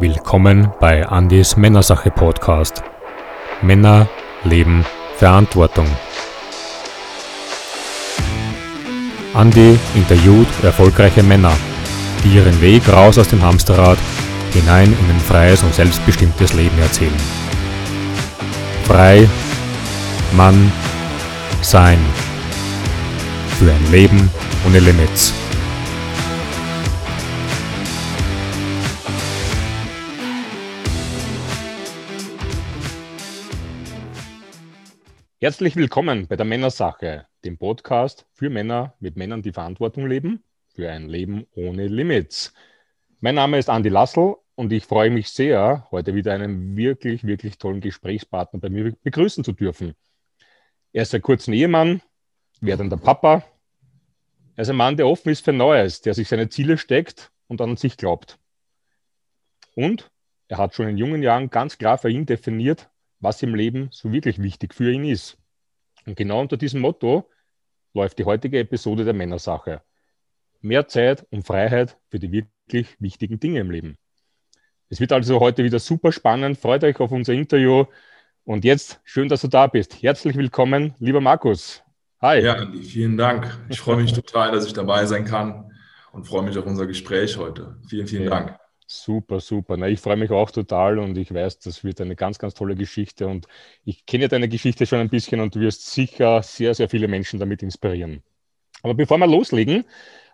Willkommen bei Andys Männersache Podcast. Männer leben Verantwortung. Andy interviewt erfolgreiche Männer, die ihren Weg raus aus dem Hamsterrad hinein in ein freies und selbstbestimmtes Leben erzählen. Frei, Mann, sein. Für ein Leben ohne Limits. Herzlich willkommen bei der Männersache, dem Podcast für Männer mit Männern, die Verantwortung leben, für ein Leben ohne Limits. Mein Name ist Andi Lassel und ich freue mich sehr, heute wieder einen wirklich, wirklich tollen Gesprächspartner bei mir begrüßen zu dürfen. Er ist ein kurzer Ehemann, werdender Papa. Er ist ein Mann, der offen ist für Neues, der sich seine Ziele steckt und an sich glaubt. Und er hat schon in jungen Jahren ganz klar für ihn definiert, was im Leben so wirklich wichtig für ihn ist. Und genau unter diesem Motto läuft die heutige Episode der Männersache. Mehr Zeit und Freiheit für die wirklich wichtigen Dinge im Leben. Es wird also heute wieder super spannend. Freut euch auf unser Interview. Und jetzt schön, dass du da bist. Herzlich willkommen, lieber Markus. Hi. Ja, Andi, vielen Dank. Ich freue mich total, dass ich dabei sein kann und freue mich auf unser Gespräch heute. Vielen, vielen ja. Dank. Super, super. Na, ich freue mich auch total und ich weiß, das wird eine ganz, ganz tolle Geschichte und ich kenne deine Geschichte schon ein bisschen und du wirst sicher sehr, sehr viele Menschen damit inspirieren. Aber bevor wir loslegen,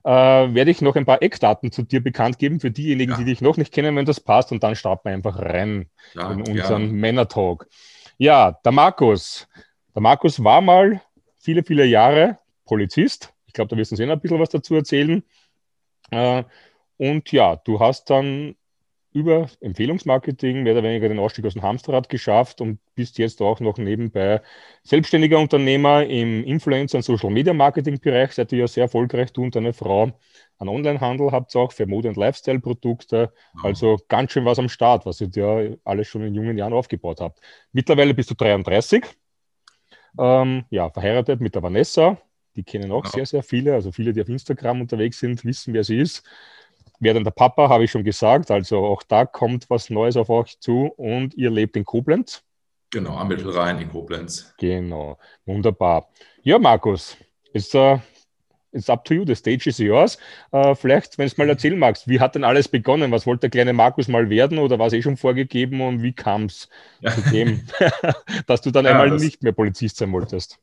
äh, werde ich noch ein paar Eckdaten zu dir bekannt geben für diejenigen, ja. die dich noch nicht kennen, wenn das passt und dann starten wir einfach rein ja, in unseren ja. Männer-Talk. Ja, der Markus. Der Markus war mal viele, viele Jahre Polizist. Ich glaube, da wirst du uns eh noch ein bisschen was dazu erzählen. Äh, und ja, du hast dann über Empfehlungsmarketing mehr oder weniger den Ausstieg aus dem Hamsterrad geschafft und bist jetzt auch noch nebenbei selbstständiger Unternehmer im Influencer- und Social-Media-Marketing-Bereich. Seid ihr ja sehr erfolgreich, du und deine Frau. An Onlinehandel habt ihr auch für Mode- und Lifestyle-Produkte. Also ganz schön was am Start, was ihr ja alles schon in jungen Jahren aufgebaut habt. Mittlerweile bist du 33. Ähm, ja, verheiratet mit der Vanessa. Die kennen auch ja. sehr, sehr viele. Also viele, die auf Instagram unterwegs sind, wissen, wer sie ist werdender Papa, habe ich schon gesagt. Also auch da kommt was Neues auf euch zu und ihr lebt in Koblenz. Genau, am Mittelrhein in Koblenz. Genau, wunderbar. Ja, Markus, ist uh, it's up to you, the stage is yours. Uh, vielleicht, wenn du mal erzählen magst, wie hat denn alles begonnen? Was wollte der kleine Markus mal werden oder war es eh schon vorgegeben und wie kam es ja. zu dem, dass du dann ja, einmal nicht mehr Polizist sein wolltest?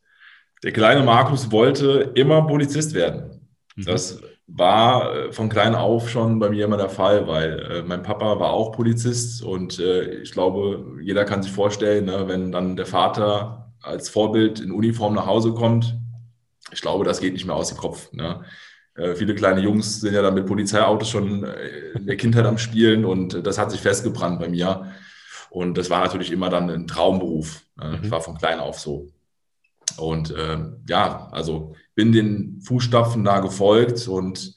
Der kleine Markus wollte immer Polizist werden. Mhm. Das war äh, von klein auf schon bei mir immer der Fall, weil äh, mein Papa war auch Polizist und äh, ich glaube, jeder kann sich vorstellen, ne, wenn dann der Vater als Vorbild in Uniform nach Hause kommt, ich glaube, das geht nicht mehr aus dem Kopf. Ne? Äh, viele kleine Jungs sind ja dann mit Polizeiautos schon äh, in der Kindheit am Spielen und das hat sich festgebrannt bei mir. Und das war natürlich immer dann ein Traumberuf. Ne? Mhm. Das war von klein auf so. Und äh, ja, also bin den Fußstapfen da gefolgt und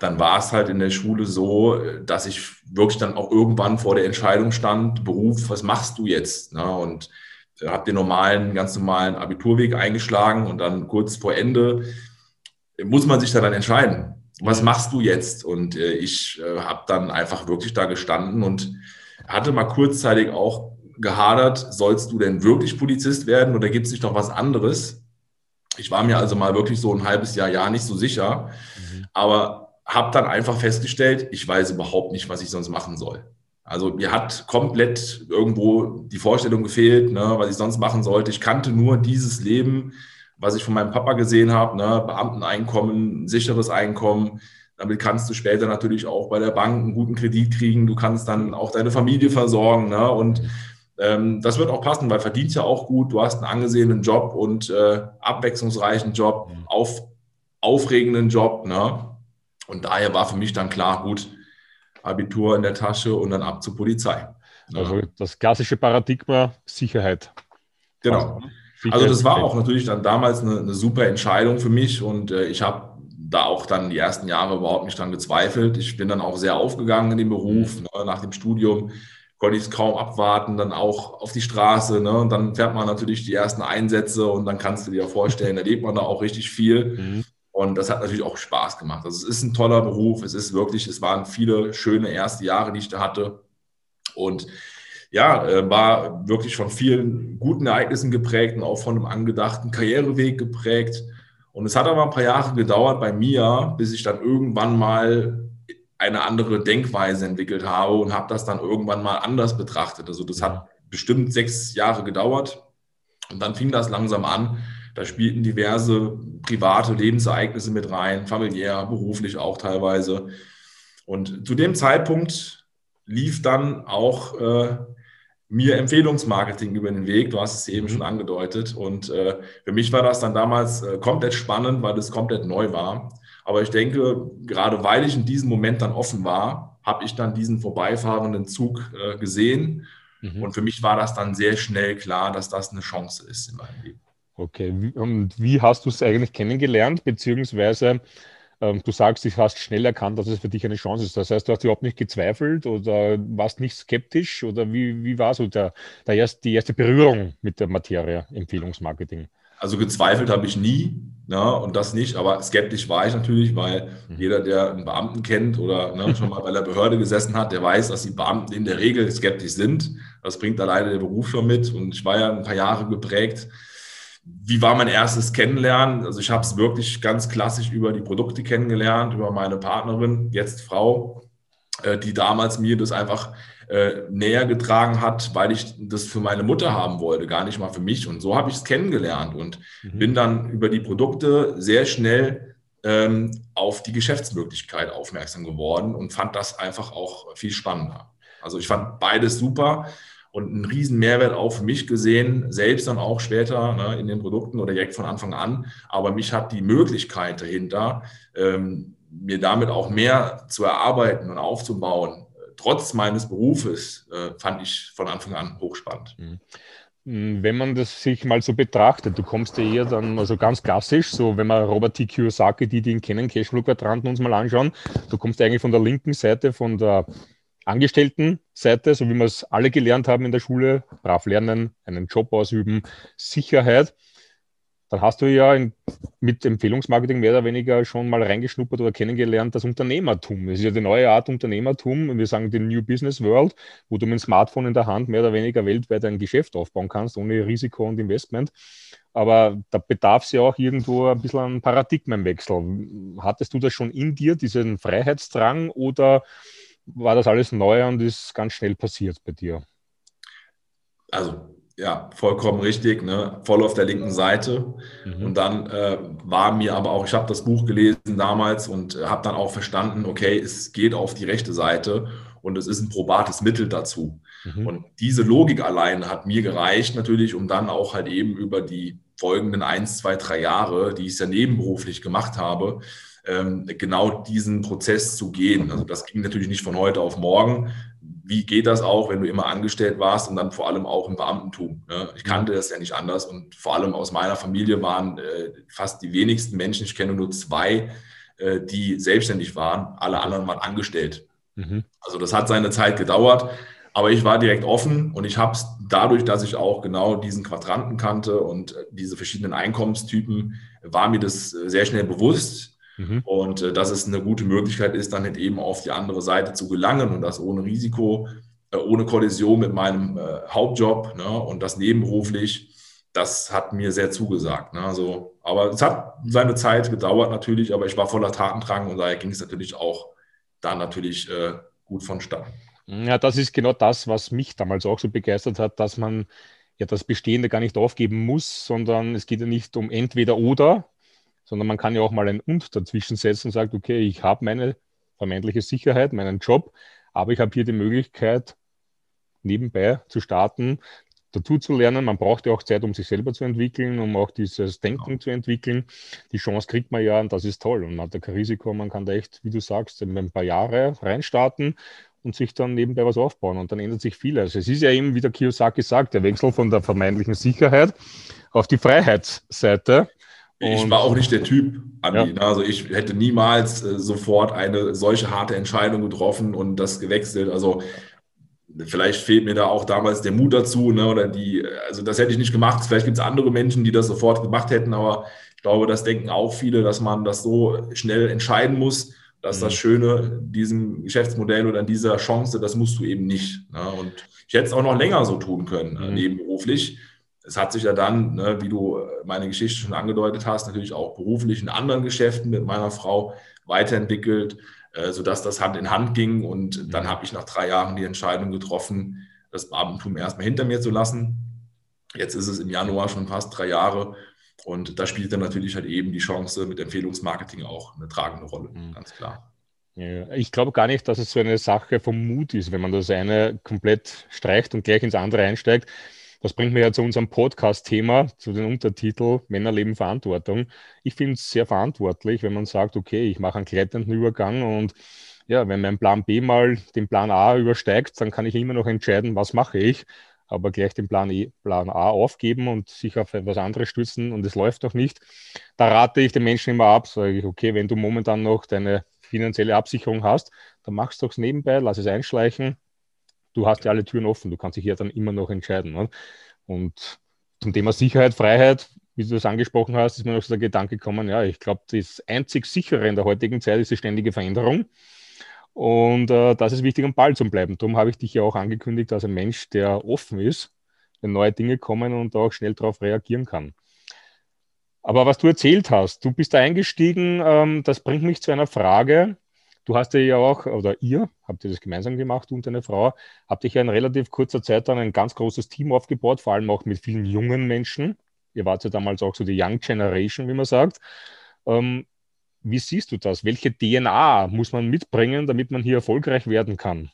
dann war es halt in der Schule so, dass ich wirklich dann auch irgendwann vor der Entscheidung stand, Beruf, was machst du jetzt? Ne? Und habe den normalen, ganz normalen Abiturweg eingeschlagen und dann kurz vor Ende muss man sich da dann entscheiden, was machst du jetzt? Und äh, ich äh, habe dann einfach wirklich da gestanden und hatte mal kurzzeitig auch gehadert, sollst du denn wirklich Polizist werden oder gibt es nicht noch was anderes? Ich war mir also mal wirklich so ein halbes Jahr, Jahr nicht so sicher, mhm. aber habe dann einfach festgestellt, ich weiß überhaupt nicht, was ich sonst machen soll. Also mir hat komplett irgendwo die Vorstellung gefehlt, ne, was ich sonst machen sollte. Ich kannte nur dieses Leben, was ich von meinem Papa gesehen habe, ne, Beamteneinkommen, sicheres Einkommen. Damit kannst du später natürlich auch bei der Bank einen guten Kredit kriegen. Du kannst dann auch deine Familie versorgen. Ne, und das wird auch passen, weil verdient ja auch gut. Du hast einen angesehenen Job und äh, abwechslungsreichen Job, mhm. auf, aufregenden Job. Ne? Und daher war für mich dann klar, gut, Abitur in der Tasche und dann ab zur Polizei. Ne? Also das klassische Paradigma Sicherheit. Genau. Sicherheit also das war auch natürlich dann damals eine, eine super Entscheidung für mich und äh, ich habe da auch dann die ersten Jahre überhaupt nicht dran gezweifelt. Ich bin dann auch sehr aufgegangen in dem Beruf, mhm. ne, nach dem Studium konnte ich es kaum abwarten, dann auch auf die Straße. Ne? Und dann fährt man natürlich die ersten Einsätze und dann kannst du dir vorstellen, da lebt man da auch richtig viel. Mhm. Und das hat natürlich auch Spaß gemacht. Also es ist ein toller Beruf. Es ist wirklich, es waren viele schöne erste Jahre, die ich da hatte. Und ja, äh, war wirklich von vielen guten Ereignissen geprägt und auch von einem angedachten Karriereweg geprägt. Und es hat aber ein paar Jahre gedauert bei mir, bis ich dann irgendwann mal eine andere Denkweise entwickelt habe und habe das dann irgendwann mal anders betrachtet. Also das hat bestimmt sechs Jahre gedauert und dann fing das langsam an. Da spielten diverse private Lebensereignisse mit rein, familiär, beruflich auch teilweise. Und zu dem Zeitpunkt lief dann auch äh, mir Empfehlungsmarketing über den Weg. Du hast es eben mhm. schon angedeutet. Und äh, für mich war das dann damals äh, komplett spannend, weil es komplett neu war. Aber ich denke, gerade weil ich in diesem Moment dann offen war, habe ich dann diesen vorbeifahrenden Zug äh, gesehen. Mhm. Und für mich war das dann sehr schnell klar, dass das eine Chance ist in meinem Leben. Okay, und wie hast du es eigentlich kennengelernt, beziehungsweise ähm, du sagst, du hast schnell erkannt, dass es für dich eine Chance ist. Das heißt, du hast überhaupt nicht gezweifelt oder warst nicht skeptisch oder wie, wie war so der, der erst, die erste Berührung mit der Materie Empfehlungsmarketing? Also gezweifelt habe ich nie ja, ne, und das nicht, aber skeptisch war ich natürlich, weil mhm. jeder, der einen Beamten kennt oder ne, schon mal bei der Behörde gesessen hat, der weiß, dass die Beamten in der Regel skeptisch sind. Das bringt alleine der Beruf schon mit und ich war ja ein paar Jahre geprägt wie war mein erstes Kennenlernen? Also ich habe es wirklich ganz klassisch über die Produkte kennengelernt, über meine Partnerin, jetzt Frau, äh, die damals mir das einfach äh, näher getragen hat, weil ich das für meine Mutter haben wollte, gar nicht mal für mich. Und so habe ich es kennengelernt und mhm. bin dann über die Produkte sehr schnell ähm, auf die Geschäftsmöglichkeit aufmerksam geworden und fand das einfach auch viel spannender. Also ich fand beides super und einen riesen Mehrwert auch für mich gesehen, selbst dann auch später ne, in den Produkten oder direkt von Anfang an. Aber mich hat die Möglichkeit dahinter, ähm, mir damit auch mehr zu erarbeiten und aufzubauen, trotz meines Berufes, äh, fand ich von Anfang an hochspannend. Mhm. Mhm. Wenn man das sich mal so betrachtet, du kommst ja eher dann, also ganz klassisch, so wenn wir Robert T. Kiyosaki, die, die ihn kennen, Cashflow-Quadranten uns mal anschauen, du kommst eigentlich von der linken Seite, von der Angestelltenseite, so wie wir es alle gelernt haben in der Schule, brav lernen, einen Job ausüben, Sicherheit, dann hast du ja in, mit Empfehlungsmarketing mehr oder weniger schon mal reingeschnuppert oder kennengelernt das Unternehmertum. Das ist ja die neue Art Unternehmertum, wir sagen die New Business World, wo du mit dem Smartphone in der Hand mehr oder weniger weltweit ein Geschäft aufbauen kannst, ohne Risiko und Investment. Aber da bedarf es ja auch irgendwo ein bisschen einen Paradigmenwechsel. Hattest du das schon in dir, diesen Freiheitsdrang, oder war das alles neu und ist ganz schnell passiert bei dir? Also ja, vollkommen richtig, ne? voll auf der linken Seite. Mhm. Und dann äh, war mir aber auch, ich habe das Buch gelesen damals und äh, habe dann auch verstanden, okay, es geht auf die rechte Seite und es ist ein probates Mittel dazu. Mhm. Und diese Logik allein hat mir gereicht natürlich, um dann auch halt eben über die folgenden eins, zwei, drei Jahre, die ich ja nebenberuflich gemacht habe, ähm, genau diesen Prozess zu gehen. Also das ging natürlich nicht von heute auf morgen. Wie geht das auch, wenn du immer angestellt warst und dann vor allem auch im Beamtentum? Ne? Ich kannte das ja nicht anders und vor allem aus meiner Familie waren äh, fast die wenigsten Menschen, ich kenne nur zwei, äh, die selbstständig waren. Alle anderen waren angestellt. Mhm. Also das hat seine Zeit gedauert. Aber ich war direkt offen und ich habe es dadurch, dass ich auch genau diesen Quadranten kannte und äh, diese verschiedenen Einkommenstypen, war mir das sehr schnell bewusst. Mhm. Und äh, dass es eine gute Möglichkeit ist, dann halt eben auf die andere Seite zu gelangen und das ohne Risiko, äh, ohne Kollision mit meinem äh, Hauptjob ne, und das nebenberuflich. Das hat mir sehr zugesagt. Ne? Also, aber es hat seine Zeit gedauert natürlich, aber ich war voller Tatendrang und daher ging es natürlich auch da natürlich äh, gut vonstatten. Ja, das ist genau das, was mich damals auch so begeistert hat, dass man ja das Bestehende gar nicht aufgeben muss, sondern es geht ja nicht um entweder oder, sondern man kann ja auch mal ein Und dazwischen setzen und sagt, okay, ich habe meine vermeintliche Sicherheit, meinen Job, aber ich habe hier die Möglichkeit, nebenbei zu starten, dazu zu lernen. Man braucht ja auch Zeit, um sich selber zu entwickeln, um auch dieses Denken genau. zu entwickeln. Die Chance kriegt man ja und das ist toll. Und man hat ja kein Risiko, man kann da echt, wie du sagst, in ein paar Jahre reinstarten und sich dann nebenbei was aufbauen. Und dann ändert sich vieles. Es ist ja eben, wie der Kiyosaki sagt, der Wechsel von der vermeintlichen Sicherheit auf die Freiheitsseite. Ich war auch nicht der Typ, Andi. Ja. Ne? Also ich hätte niemals äh, sofort eine solche harte Entscheidung getroffen und das gewechselt. Also vielleicht fehlt mir da auch damals der Mut dazu, ne? Oder die, also das hätte ich nicht gemacht. Vielleicht gibt es andere Menschen, die das sofort gemacht hätten, aber ich glaube, das denken auch viele, dass man das so schnell entscheiden muss. Das ist das mhm. Schöne, diesem Geschäftsmodell oder an dieser Chance, das musst du eben nicht. Ne? Und ich hätte es auch noch länger so tun können, mhm. nebenberuflich. Es hat sich ja dann, ne, wie du meine Geschichte schon angedeutet hast, natürlich auch beruflich in anderen Geschäften mit meiner Frau weiterentwickelt, äh, sodass das Hand in Hand ging. Und mhm. dann habe ich nach drei Jahren die Entscheidung getroffen, das Beamtentum erstmal hinter mir zu lassen. Jetzt ist es im Januar schon fast drei Jahre und da spielt dann natürlich halt eben die Chance mit Empfehlungsmarketing auch eine tragende Rolle, mhm. ganz klar. Ja, ich glaube gar nicht, dass es so eine Sache vom Mut ist, wenn man das eine komplett streicht und gleich ins andere einsteigt. Das bringt mich ja zu unserem Podcast-Thema, zu dem Untertitel Männer leben Verantwortung. Ich finde es sehr verantwortlich, wenn man sagt, okay, ich mache einen gleitenden Übergang und ja, wenn mein Plan B mal den Plan A übersteigt, dann kann ich immer noch entscheiden, was mache ich aber gleich den Plan, e, Plan A aufgeben und sich auf etwas anderes stützen und es läuft doch nicht. Da rate ich den Menschen immer ab, sage ich, okay, wenn du momentan noch deine finanzielle Absicherung hast, dann machst du es nebenbei, lass es einschleichen. Du hast ja alle Türen offen, du kannst dich ja dann immer noch entscheiden. Ne? Und zum Thema Sicherheit, Freiheit, wie du das angesprochen hast, ist mir noch so der Gedanke gekommen, ja, ich glaube, das einzig sichere in der heutigen Zeit ist die ständige Veränderung. Und äh, das ist wichtig, am Ball zu bleiben. Darum habe ich dich ja auch angekündigt als ein Mensch, der offen ist, wenn neue Dinge kommen und auch schnell darauf reagieren kann. Aber was du erzählt hast, du bist da eingestiegen, ähm, das bringt mich zu einer Frage. Du hast ja auch, oder ihr, habt ihr das gemeinsam gemacht, du und deine Frau, habt euch ja in relativ kurzer Zeit dann ein ganz großes Team aufgebaut, vor allem auch mit vielen jungen Menschen. Ihr wart ja damals auch so die Young Generation, wie man sagt. Ähm, wie siehst du das? Welche DNA muss man mitbringen, damit man hier erfolgreich werden kann?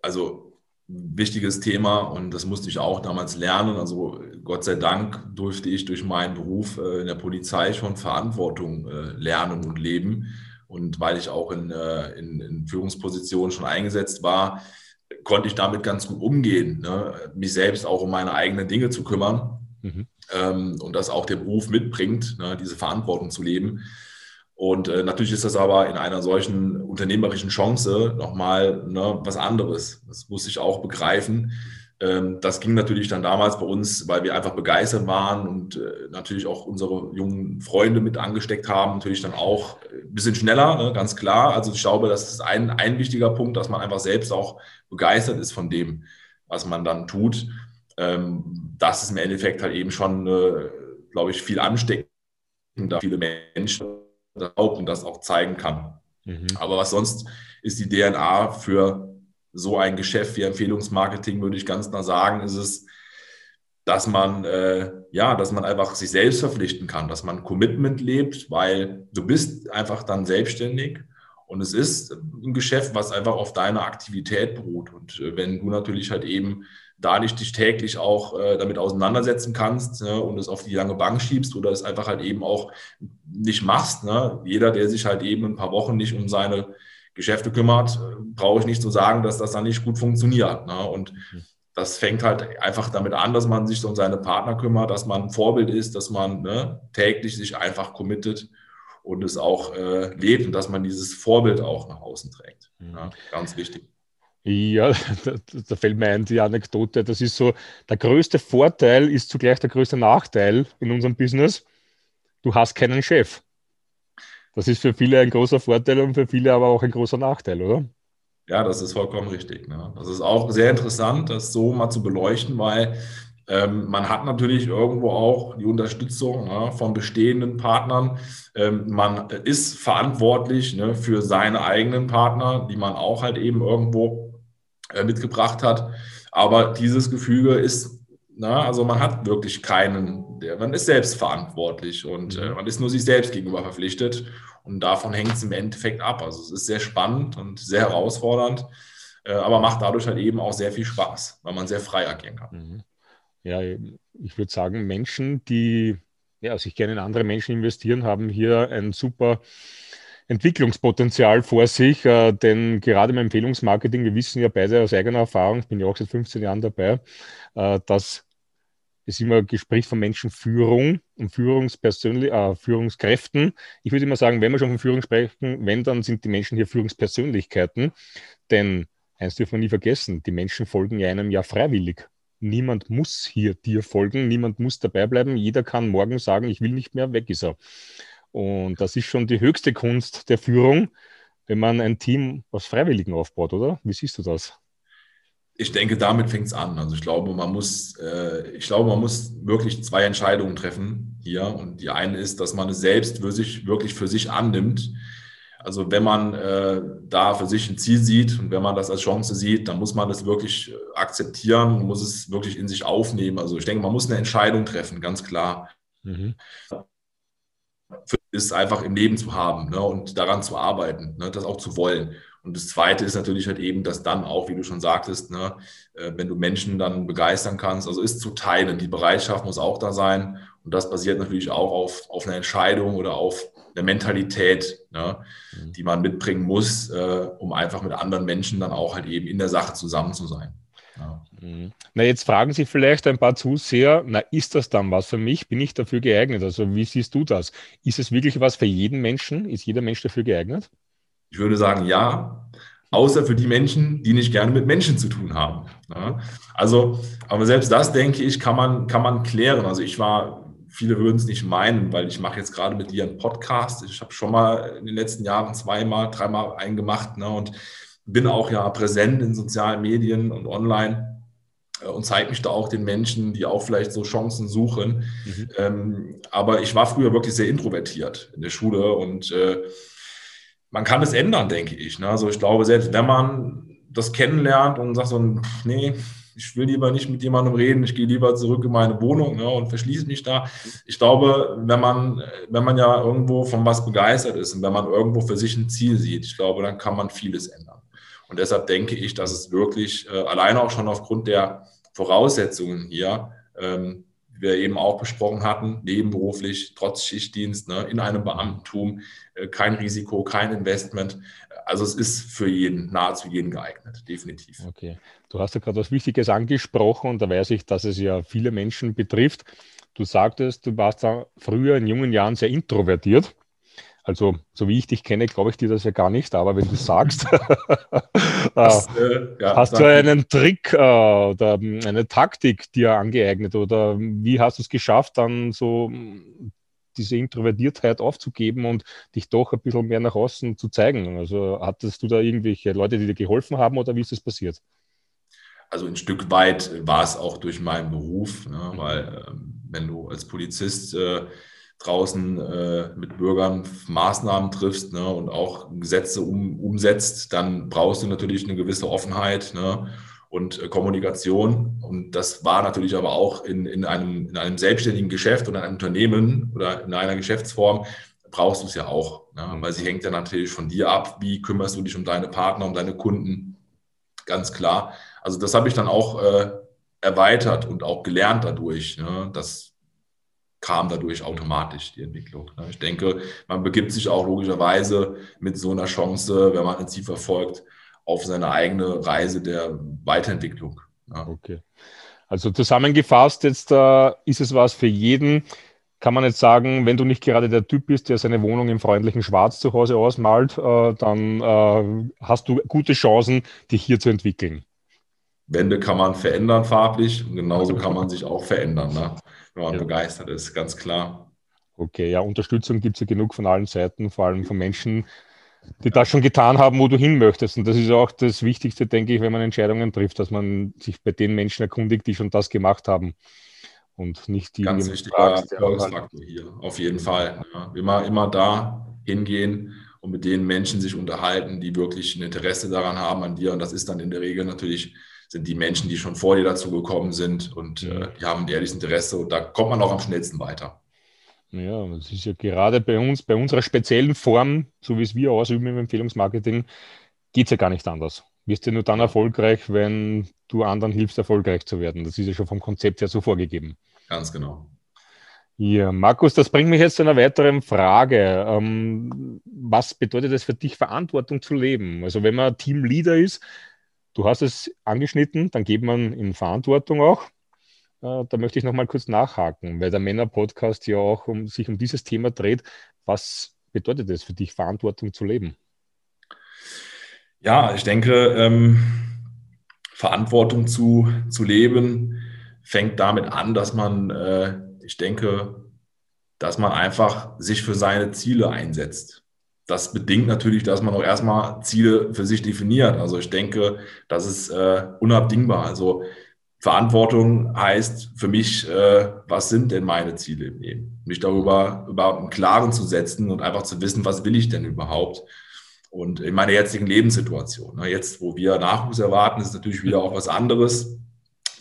Also wichtiges Thema und das musste ich auch damals lernen. Also Gott sei Dank durfte ich durch meinen Beruf äh, in der Polizei schon Verantwortung äh, lernen und leben. Und weil ich auch in, äh, in, in Führungspositionen schon eingesetzt war, konnte ich damit ganz gut umgehen, ne? mich selbst auch um meine eigenen Dinge zu kümmern. Mhm ähm, und das auch der Beruf mitbringt, ne, diese Verantwortung zu leben. Und äh, natürlich ist das aber in einer solchen unternehmerischen Chance nochmal ne, was anderes. Das muss ich auch begreifen. Ähm, das ging natürlich dann damals bei uns, weil wir einfach begeistert waren und äh, natürlich auch unsere jungen Freunde mit angesteckt haben, natürlich dann auch ein bisschen schneller, ne, ganz klar. Also ich glaube, das ist ein, ein wichtiger Punkt, dass man einfach selbst auch begeistert ist von dem, was man dann tut ähm, das ist im Endeffekt halt eben schon, äh, glaube ich, viel ansteckend, da viele Menschen und das auch zeigen kann. Mhm. Aber was sonst ist die DNA für so ein Geschäft wie Empfehlungsmarketing, würde ich ganz klar sagen, ist es, dass man äh, ja, dass man einfach sich selbst verpflichten kann, dass man Commitment lebt, weil du bist einfach dann selbstständig und es ist ein Geschäft, was einfach auf deiner Aktivität beruht. Und äh, wenn du natürlich halt eben da nicht dich täglich auch äh, damit auseinandersetzen kannst ne, und es auf die lange Bank schiebst oder es einfach halt eben auch nicht machst. Ne? Jeder, der sich halt eben ein paar Wochen nicht um seine Geschäfte kümmert, äh, brauche ich nicht zu sagen, dass das dann nicht gut funktioniert. Ne? Und mhm. das fängt halt einfach damit an, dass man sich um seine Partner kümmert, dass man ein Vorbild ist, dass man ne, täglich sich einfach committet und es auch äh, lebt und dass man dieses Vorbild auch nach außen trägt. Mhm. Ja, ganz wichtig. Ja, da, da, fällt mir ein, die Anekdote. Das ist so, der größte Vorteil ist zugleich der größte Nachteil in unserem Business. Du hast keinen Chef. Das ist für viele ein großer Vorteil und für viele aber auch ein großer Nachteil, oder? Ja, das ist vollkommen richtig. Ne? Das ist auch sehr interessant, das so mal zu beleuchten, weil ähm, man hat natürlich irgendwo auch die Unterstützung ne, von bestehenden Partnern. Ähm, man ist verantwortlich ne, für seine eigenen Partner, die man auch halt eben irgendwo äh, mitgebracht hat. Aber dieses Gefüge ist, na, also man hat wirklich keinen, der, man ist selbst verantwortlich und äh, mhm. man ist nur sich selbst gegenüber verpflichtet und davon hängt es im Endeffekt ab. Also es ist sehr spannend und sehr herausfordernd, äh, aber macht dadurch halt eben auch sehr viel Spaß, weil man sehr frei agieren kann. Mhm. Ja, ich würde sagen, Menschen, die ja, sich gerne in andere Menschen investieren, haben hier ein super Entwicklungspotenzial vor sich, äh, denn gerade im Empfehlungsmarketing, wir wissen ja beide aus eigener Erfahrung, ich bin ja auch seit 15 Jahren dabei, äh, dass es immer Gespräch von Menschenführung und Führungspersönlich äh, Führungskräften. Ich würde immer sagen, wenn wir schon von Führung sprechen, wenn, dann sind die Menschen hier Führungspersönlichkeiten. Denn eins dürfen wir nie vergessen, die Menschen folgen ja einem ja freiwillig. Niemand muss hier dir folgen, niemand muss dabei bleiben. Jeder kann morgen sagen, ich will nicht mehr, weg ist er. Und das ist schon die höchste Kunst der Führung, wenn man ein Team aus Freiwilligen aufbaut, oder? Wie siehst du das? Ich denke, damit fängt es an. Also ich glaube, man muss, äh, ich glaube, man muss wirklich zwei Entscheidungen treffen hier. Und die eine ist, dass man es selbst für sich, wirklich für sich annimmt. Also wenn man äh, da für sich ein Ziel sieht und wenn man das als Chance sieht, dann muss man das wirklich akzeptieren und muss es wirklich in sich aufnehmen. Also ich denke, man muss eine Entscheidung treffen, ganz klar. Mhm. Ist einfach im Leben zu haben ne, und daran zu arbeiten, ne, das auch zu wollen. Und das Zweite ist natürlich halt eben, dass dann auch, wie du schon sagtest, ne, äh, wenn du Menschen dann begeistern kannst, also ist zu teilen. Die Bereitschaft muss auch da sein. Und das basiert natürlich auch auf, auf einer Entscheidung oder auf eine Mentalität, ne, mhm. die man mitbringen muss, äh, um einfach mit anderen Menschen dann auch halt eben in der Sache zusammen zu sein. Ja. Mhm. Na, jetzt fragen sich vielleicht ein paar Zuseher, na, ist das dann was für mich? Bin ich dafür geeignet? Also, wie siehst du das? Ist es wirklich was für jeden Menschen? Ist jeder Mensch dafür geeignet? Ich würde sagen, ja, außer für die Menschen, die nicht gerne mit Menschen zu tun haben. Ja. Also, aber selbst das, denke ich, kann man, kann man klären. Also, ich war viele würden es nicht meinen, weil ich mache jetzt gerade mit dir einen Podcast. Ich habe schon mal in den letzten Jahren zweimal, dreimal einen gemacht ne, und bin auch ja präsent in sozialen Medien und online äh, und zeige mich da auch den Menschen, die auch vielleicht so Chancen suchen. Mhm. Ähm, aber ich war früher wirklich sehr introvertiert in der Schule und äh, man kann es ändern, denke ich. Ne? Also ich glaube, selbst wenn man das kennenlernt und sagt so, nee, ich will lieber nicht mit jemandem reden, ich gehe lieber zurück in meine Wohnung ne, und verschließe mich da. Ich glaube, wenn man, wenn man ja irgendwo von was begeistert ist und wenn man irgendwo für sich ein Ziel sieht, ich glaube, dann kann man vieles ändern. Und deshalb denke ich, dass es wirklich äh, alleine auch schon aufgrund der Voraussetzungen hier, ähm, wir eben auch besprochen hatten, nebenberuflich, trotz Schichtdienst, ne, in einem Beamtentum, äh, kein Risiko, kein Investment, also es ist für jeden, nahezu jeden geeignet, definitiv. Okay. Du hast ja gerade was Wichtiges angesprochen und da weiß ich, dass es ja viele Menschen betrifft. Du sagtest, du warst da früher in jungen Jahren sehr introvertiert. Also, so wie ich dich kenne, glaube ich dir das ja gar nicht, aber wenn du sagst, das, äh, ja, hast danke. du einen Trick äh, oder eine Taktik dir angeeignet oder wie hast du es geschafft, dann so diese Introvertiertheit aufzugeben und dich doch ein bisschen mehr nach außen zu zeigen? Also hattest du da irgendwelche Leute, die dir geholfen haben oder wie ist das passiert? Also ein Stück weit war es auch durch meinen Beruf, ne? weil äh, wenn du als Polizist äh, draußen äh, mit Bürgern Maßnahmen triffst ne? und auch Gesetze um, umsetzt, dann brauchst du natürlich eine gewisse Offenheit. Ne? und äh, Kommunikation. Und das war natürlich aber auch in, in, einem, in einem selbstständigen Geschäft oder einem Unternehmen oder in einer Geschäftsform brauchst du es ja auch, ne? Mhm. weil sie hängt ja natürlich von dir ab. Wie kümmerst du dich um deine Partner, um deine Kunden? Ganz klar. Also das habe ich dann auch äh, erweitert und auch gelernt dadurch. Ne? Das kam dadurch automatisch, die Entwicklung. Ne? Ich denke, man begibt sich auch logischerweise mit so einer Chance, wenn man ein Ziel verfolgt, auf seine eigene Reise der Weiterentwicklung. Ja. Okay. Also zusammengefasst, jetzt äh, ist es was für jeden. Kann man jetzt sagen, wenn du nicht gerade der Typ bist, der seine Wohnung im freundlichen Schwarz zu Hause ausmalt, äh, dann äh, hast du gute Chancen, dich hier zu entwickeln. Wände kann man verändern farblich und genauso kann man sich auch verändern, ne? Wenn man ja. begeistert ist, ganz klar. Okay, ja, Unterstützung gibt es ja genug von allen Seiten, vor allem von Menschen, die das schon getan haben, wo du hin möchtest. Und das ist auch das Wichtigste, denke ich, wenn man Entscheidungen trifft, dass man sich bei den Menschen erkundigt, die schon das gemacht haben. Und nicht die. Ganz wichtiger Erfolgsfaktor hier, auf jeden Fall. Ja. Immer, immer da hingehen und mit den Menschen sich unterhalten, die wirklich ein Interesse daran haben an dir. Und das ist dann in der Regel natürlich, sind die Menschen, die schon vor dir dazu gekommen sind und äh, die haben ein ehrliches Interesse und da kommt man auch am schnellsten weiter. Ja, das ist ja gerade bei uns, bei unserer speziellen Form, so wie es wir ausüben im Empfehlungsmarketing, geht es ja gar nicht anders. Wirst ja nur dann erfolgreich, wenn du anderen hilfst, erfolgreich zu werden. Das ist ja schon vom Konzept her so vorgegeben. Ganz genau. Ja, Markus, das bringt mich jetzt zu einer weiteren Frage. Ähm, was bedeutet es für dich, Verantwortung zu leben? Also wenn man Teamleader ist, du hast es angeschnitten, dann geht man in Verantwortung auch. Äh, da möchte ich noch mal kurz nachhaken, weil der Männer-Podcast ja auch um, sich um dieses Thema dreht. Was bedeutet es für dich, Verantwortung zu leben? Ja, ich denke, ähm, Verantwortung zu, zu leben fängt damit an, dass man, äh, ich denke, dass man einfach sich für seine Ziele einsetzt. Das bedingt natürlich, dass man auch erstmal Ziele für sich definiert. Also ich denke, das ist äh, unabdingbar. Also Verantwortung heißt für mich, äh, was sind denn meine Ziele im Leben? Mich darüber über im Klaren zu setzen und einfach zu wissen, was will ich denn überhaupt? Und in meiner jetzigen Lebenssituation, ne, jetzt, wo wir Nachwuchs erwarten, ist natürlich wieder auch was anderes.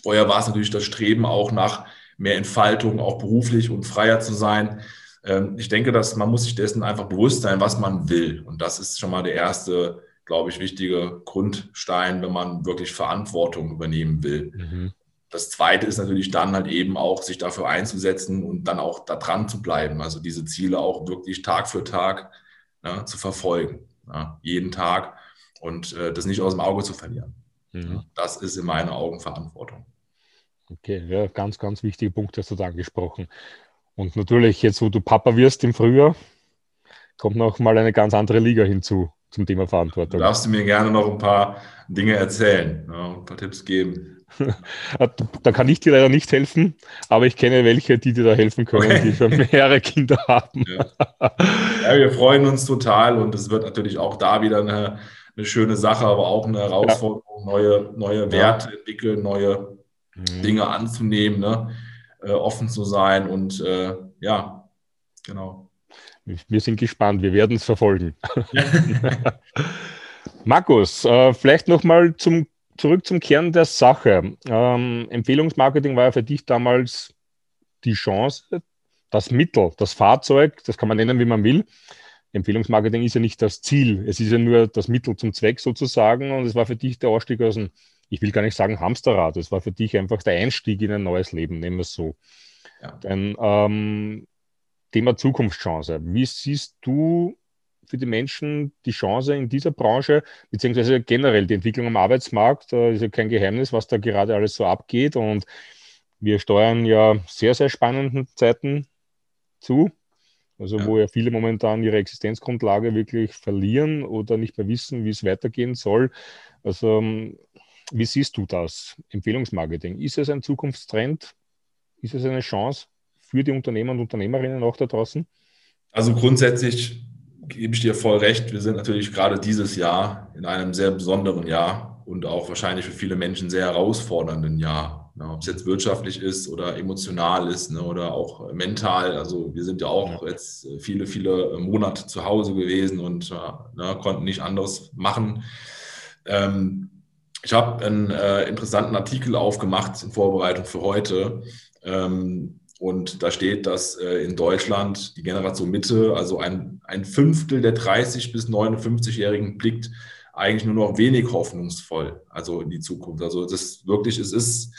Vorher war es natürlich das Streben auch nach mehr Entfaltung, auch beruflich und freier zu sein. Ähm, ich denke, dass man muss sich dessen einfach bewusst sein, was man will. Und das ist schon mal der erste, glaube ich, wichtige Grundstein, wenn man wirklich Verantwortung übernehmen will. Mhm. Das zweite ist natürlich dann halt eben auch, sich dafür einzusetzen und dann auch da dran zu bleiben. Also diese Ziele auch wirklich Tag für Tag ja, zu verfolgen. Ja, jeden Tag und äh, das nicht aus dem Auge zu verlieren. Mhm. Das ist in meinen Augen Verantwortung. Okay, ja, ganz, ganz wichtige Punkte hast du da angesprochen. Und natürlich, jetzt wo du Papa wirst im Frühjahr, kommt noch mal eine ganz andere Liga hinzu zum Thema Verantwortung. Da darfst du mir gerne noch ein paar Dinge erzählen, ja, ein paar Tipps geben. da kann ich dir leider nicht helfen, aber ich kenne welche, die dir da helfen können, okay. die schon mehrere Kinder haben. Ja. ja. wir freuen uns total und es wird natürlich auch da wieder eine, eine schöne Sache, aber auch eine Herausforderung, ja. neue, neue Werte entwickeln, neue mhm. Dinge anzunehmen, ne? Äh, offen zu sein und äh, ja, genau. Wir sind gespannt, wir werden es verfolgen. Markus, äh, vielleicht nochmal zum, zurück zum Kern der Sache. Ähm, Empfehlungsmarketing war ja für dich damals die Chance, das Mittel, das Fahrzeug, das kann man nennen, wie man will. Empfehlungsmarketing ist ja nicht das Ziel, es ist ja nur das Mittel zum Zweck sozusagen und es war für dich der Ausstieg aus dem ich will gar nicht sagen Hamsterrad, es war für dich einfach der Einstieg in ein neues Leben, nehmen wir es so. Ja. Denn ähm, Thema Zukunftschance. Wie siehst du für die Menschen die Chance in dieser Branche, beziehungsweise generell die Entwicklung am Arbeitsmarkt? Da ist ja kein Geheimnis, was da gerade alles so abgeht. Und wir steuern ja sehr, sehr spannenden Zeiten zu. Also ja. wo ja viele momentan ihre Existenzgrundlage wirklich verlieren oder nicht mehr wissen, wie es weitergehen soll. Also ähm, wie siehst du das? Empfehlungsmarketing. Ist es ein Zukunftstrend? Ist es eine Chance für die Unternehmer und Unternehmerinnen auch da draußen? Also grundsätzlich gebe ich dir voll recht. Wir sind natürlich gerade dieses Jahr in einem sehr besonderen Jahr und auch wahrscheinlich für viele Menschen sehr herausfordernden Jahr. Ja, ob es jetzt wirtschaftlich ist oder emotional ist ne, oder auch mental. Also wir sind ja auch jetzt viele, viele Monate zu Hause gewesen und äh, ne, konnten nicht anderes machen. Ähm, ich habe einen äh, interessanten Artikel aufgemacht in Vorbereitung für heute. Ähm, und da steht, dass äh, in Deutschland die Generation Mitte, also ein, ein Fünftel der 30- bis 59-Jährigen, blickt eigentlich nur noch wenig hoffnungsvoll, also in die Zukunft. Also das wirklich, es ist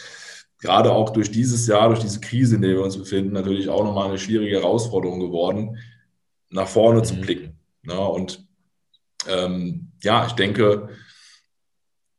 gerade auch durch dieses Jahr, durch diese Krise, in der wir uns befinden, natürlich auch nochmal eine schwierige Herausforderung geworden, nach vorne mhm. zu blicken. Ne? Und ähm, ja, ich denke,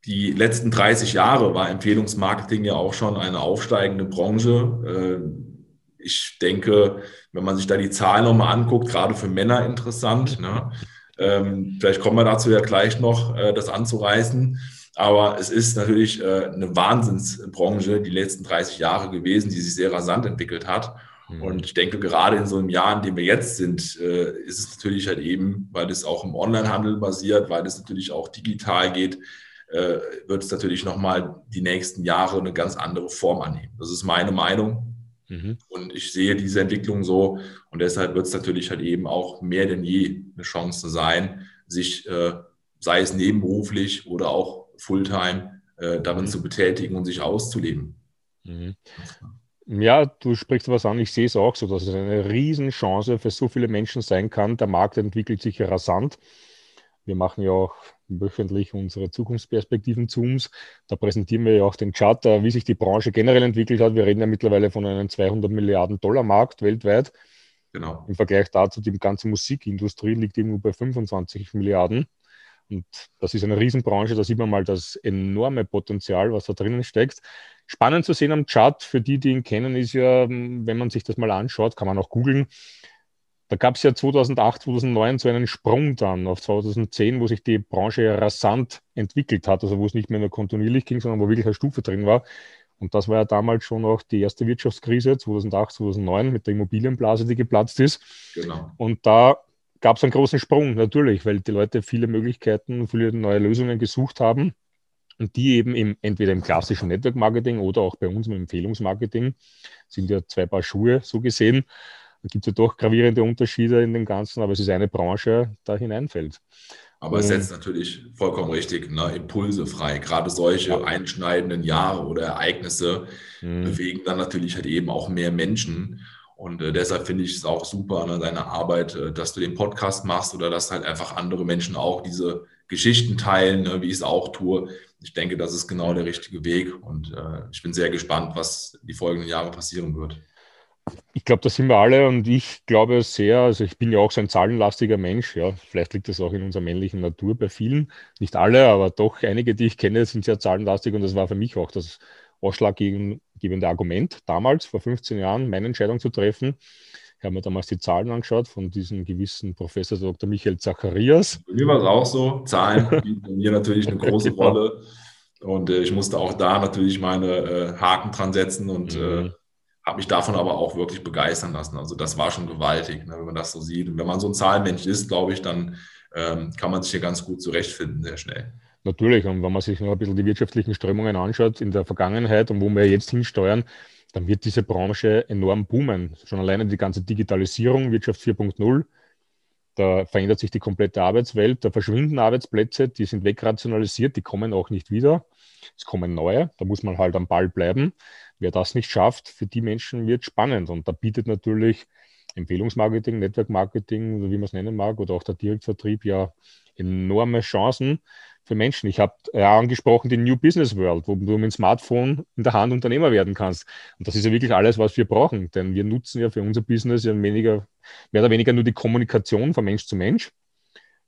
die letzten 30 Jahre war Empfehlungsmarketing ja auch schon eine aufsteigende Branche. Äh, ich denke, wenn man sich da die Zahlen nochmal anguckt, gerade für Männer interessant. Ne? Ähm, vielleicht kommen wir dazu ja gleich noch, äh, das anzureißen. Aber es ist natürlich äh, eine Wahnsinnsbranche die letzten 30 Jahre gewesen, die sich sehr rasant entwickelt hat. Mhm. Und ich denke, gerade in so einem Jahr, in dem wir jetzt sind, ist es natürlich halt eben, weil es auch im Onlinehandel basiert, weil es natürlich auch digital geht, äh, wird es natürlich nochmal die nächsten Jahre eine ganz andere Form annehmen. Das ist meine Meinung. Mhm. Und ich sehe diese Entwicklung so. Und deshalb wird es natürlich halt eben auch mehr denn je eine Chance sein, sich, äh, sei es nebenberuflich oder auch Fulltime, äh, darin mhm. zu betätigen und sich auszuleben. Mhm. Ja, du sprichst was an. Ich sehe es auch so, dass es eine Riesenchance für so viele Menschen sein kann. Der Markt entwickelt sich rasant. Wir machen ja auch wöchentlich unsere Zukunftsperspektiven Zooms. Da präsentieren wir ja auch den Chart, wie sich die Branche generell entwickelt hat. Wir reden ja mittlerweile von einem 200 Milliarden Dollar Markt weltweit. Genau. Im Vergleich dazu, die ganze Musikindustrie liegt irgendwo bei 25 Milliarden. Und das ist eine Riesenbranche, da sieht man mal das enorme Potenzial, was da drinnen steckt. Spannend zu sehen am Chart, für die, die ihn kennen, ist ja, wenn man sich das mal anschaut, kann man auch googeln, da gab es ja 2008, 2009 so einen Sprung dann auf 2010, wo sich die Branche rasant entwickelt hat, also wo es nicht mehr nur kontinuierlich ging, sondern wo wirklich eine Stufe drin war. Und das war ja damals schon auch die erste Wirtschaftskrise 2008, 2009 mit der Immobilienblase, die geplatzt ist. Genau. Und da gab es einen großen Sprung, natürlich, weil die Leute viele Möglichkeiten, viele neue Lösungen gesucht haben und die eben im, entweder im klassischen Network Marketing oder auch bei uns im Empfehlungsmarketing sind ja zwei Paar Schuhe so gesehen. Da gibt es ja doch gravierende Unterschiede in dem Ganzen, aber es ist eine Branche, da hineinfällt. Aber es setzt natürlich vollkommen richtig ne, Impulse frei. Gerade solche ja. einschneidenden Jahre oder Ereignisse mhm. bewegen dann natürlich halt eben auch mehr Menschen. Und äh, deshalb finde ich es auch super an ne, deiner Arbeit, äh, dass du den Podcast machst oder dass halt einfach andere Menschen auch diese Geschichten teilen, ne, wie ich es auch tue. Ich denke, das ist genau der richtige Weg und äh, ich bin sehr gespannt, was die folgenden Jahre passieren wird. Ich glaube, das sind wir alle und ich glaube sehr, also ich bin ja auch so ein zahlenlastiger Mensch, ja, vielleicht liegt das auch in unserer männlichen Natur bei vielen, nicht alle, aber doch einige, die ich kenne, sind sehr zahlenlastig und das war für mich auch das ausschlaggebende Argument damals, vor 15 Jahren, meine Entscheidung zu treffen. Ich habe mir damals die Zahlen angeschaut von diesem gewissen Professor Dr. Michael Zacharias. Bei mir war es auch so, Zahlen spielen bei mir natürlich eine große genau. Rolle und äh, ich musste auch da natürlich meine äh, Haken dran setzen und äh, mhm. äh, habe mich davon aber auch wirklich begeistern lassen. Also das war schon gewaltig, ne, wenn man das so sieht. Und wenn man so ein Zahlenmensch ist, glaube ich, dann ähm, kann man sich hier ganz gut zurechtfinden, sehr schnell. Natürlich, und wenn man sich noch ein bisschen die wirtschaftlichen Strömungen anschaut in der Vergangenheit und wo wir jetzt hinsteuern, dann wird diese Branche enorm boomen. Schon alleine die ganze Digitalisierung, Wirtschaft 4.0, da verändert sich die komplette Arbeitswelt, da verschwinden Arbeitsplätze, die sind wegrationalisiert, die kommen auch nicht wieder. Es kommen neue, da muss man halt am Ball bleiben. Wer das nicht schafft, für die Menschen wird spannend. Und da bietet natürlich Empfehlungsmarketing, Network Marketing, wie man es nennen mag, oder auch der Direktvertrieb ja enorme Chancen für Menschen. Ich habe ja angesprochen die New Business World, wo du mit dem Smartphone in der Hand Unternehmer werden kannst. Und das ist ja wirklich alles, was wir brauchen, denn wir nutzen ja für unser Business ja weniger, mehr oder weniger nur die Kommunikation von Mensch zu Mensch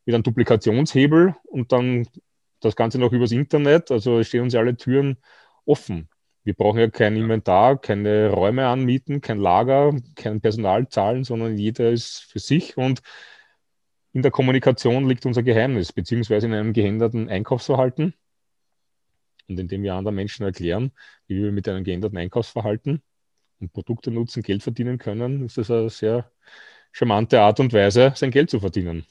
mit einem Duplikationshebel und dann das Ganze noch übers Internet. Also stehen uns alle Türen offen. Wir brauchen ja kein Inventar, keine Räume anmieten, kein Lager, kein Personal zahlen, sondern jeder ist für sich und in der Kommunikation liegt unser Geheimnis, beziehungsweise in einem geänderten Einkaufsverhalten und indem wir anderen Menschen erklären, wie wir mit einem geänderten Einkaufsverhalten und Produkte nutzen, Geld verdienen können, ist das eine sehr charmante Art und Weise, sein Geld zu verdienen.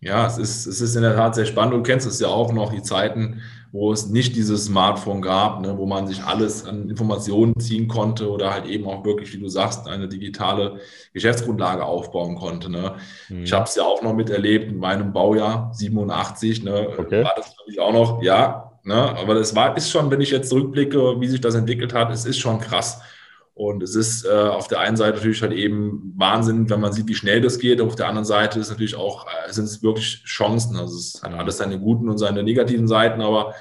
Ja, es ist, es ist in der Tat sehr spannend. Du kennst es ja auch noch, die Zeiten, wo es nicht dieses Smartphone gab, ne, wo man sich alles an Informationen ziehen konnte oder halt eben auch wirklich, wie du sagst, eine digitale Geschäftsgrundlage aufbauen konnte. Ne. Mhm. Ich habe es ja auch noch miterlebt in meinem Baujahr 87, ne, okay. war das natürlich auch noch, ja, ne, aber das war, ist schon, wenn ich jetzt zurückblicke, wie sich das entwickelt hat, es ist schon krass. Und es ist äh, auf der einen Seite natürlich halt eben Wahnsinn, wenn man sieht, wie schnell das geht. Auf der anderen Seite ist natürlich auch, äh, sind es wirklich Chancen. Also es hat alles seine guten und seine negativen Seiten, aber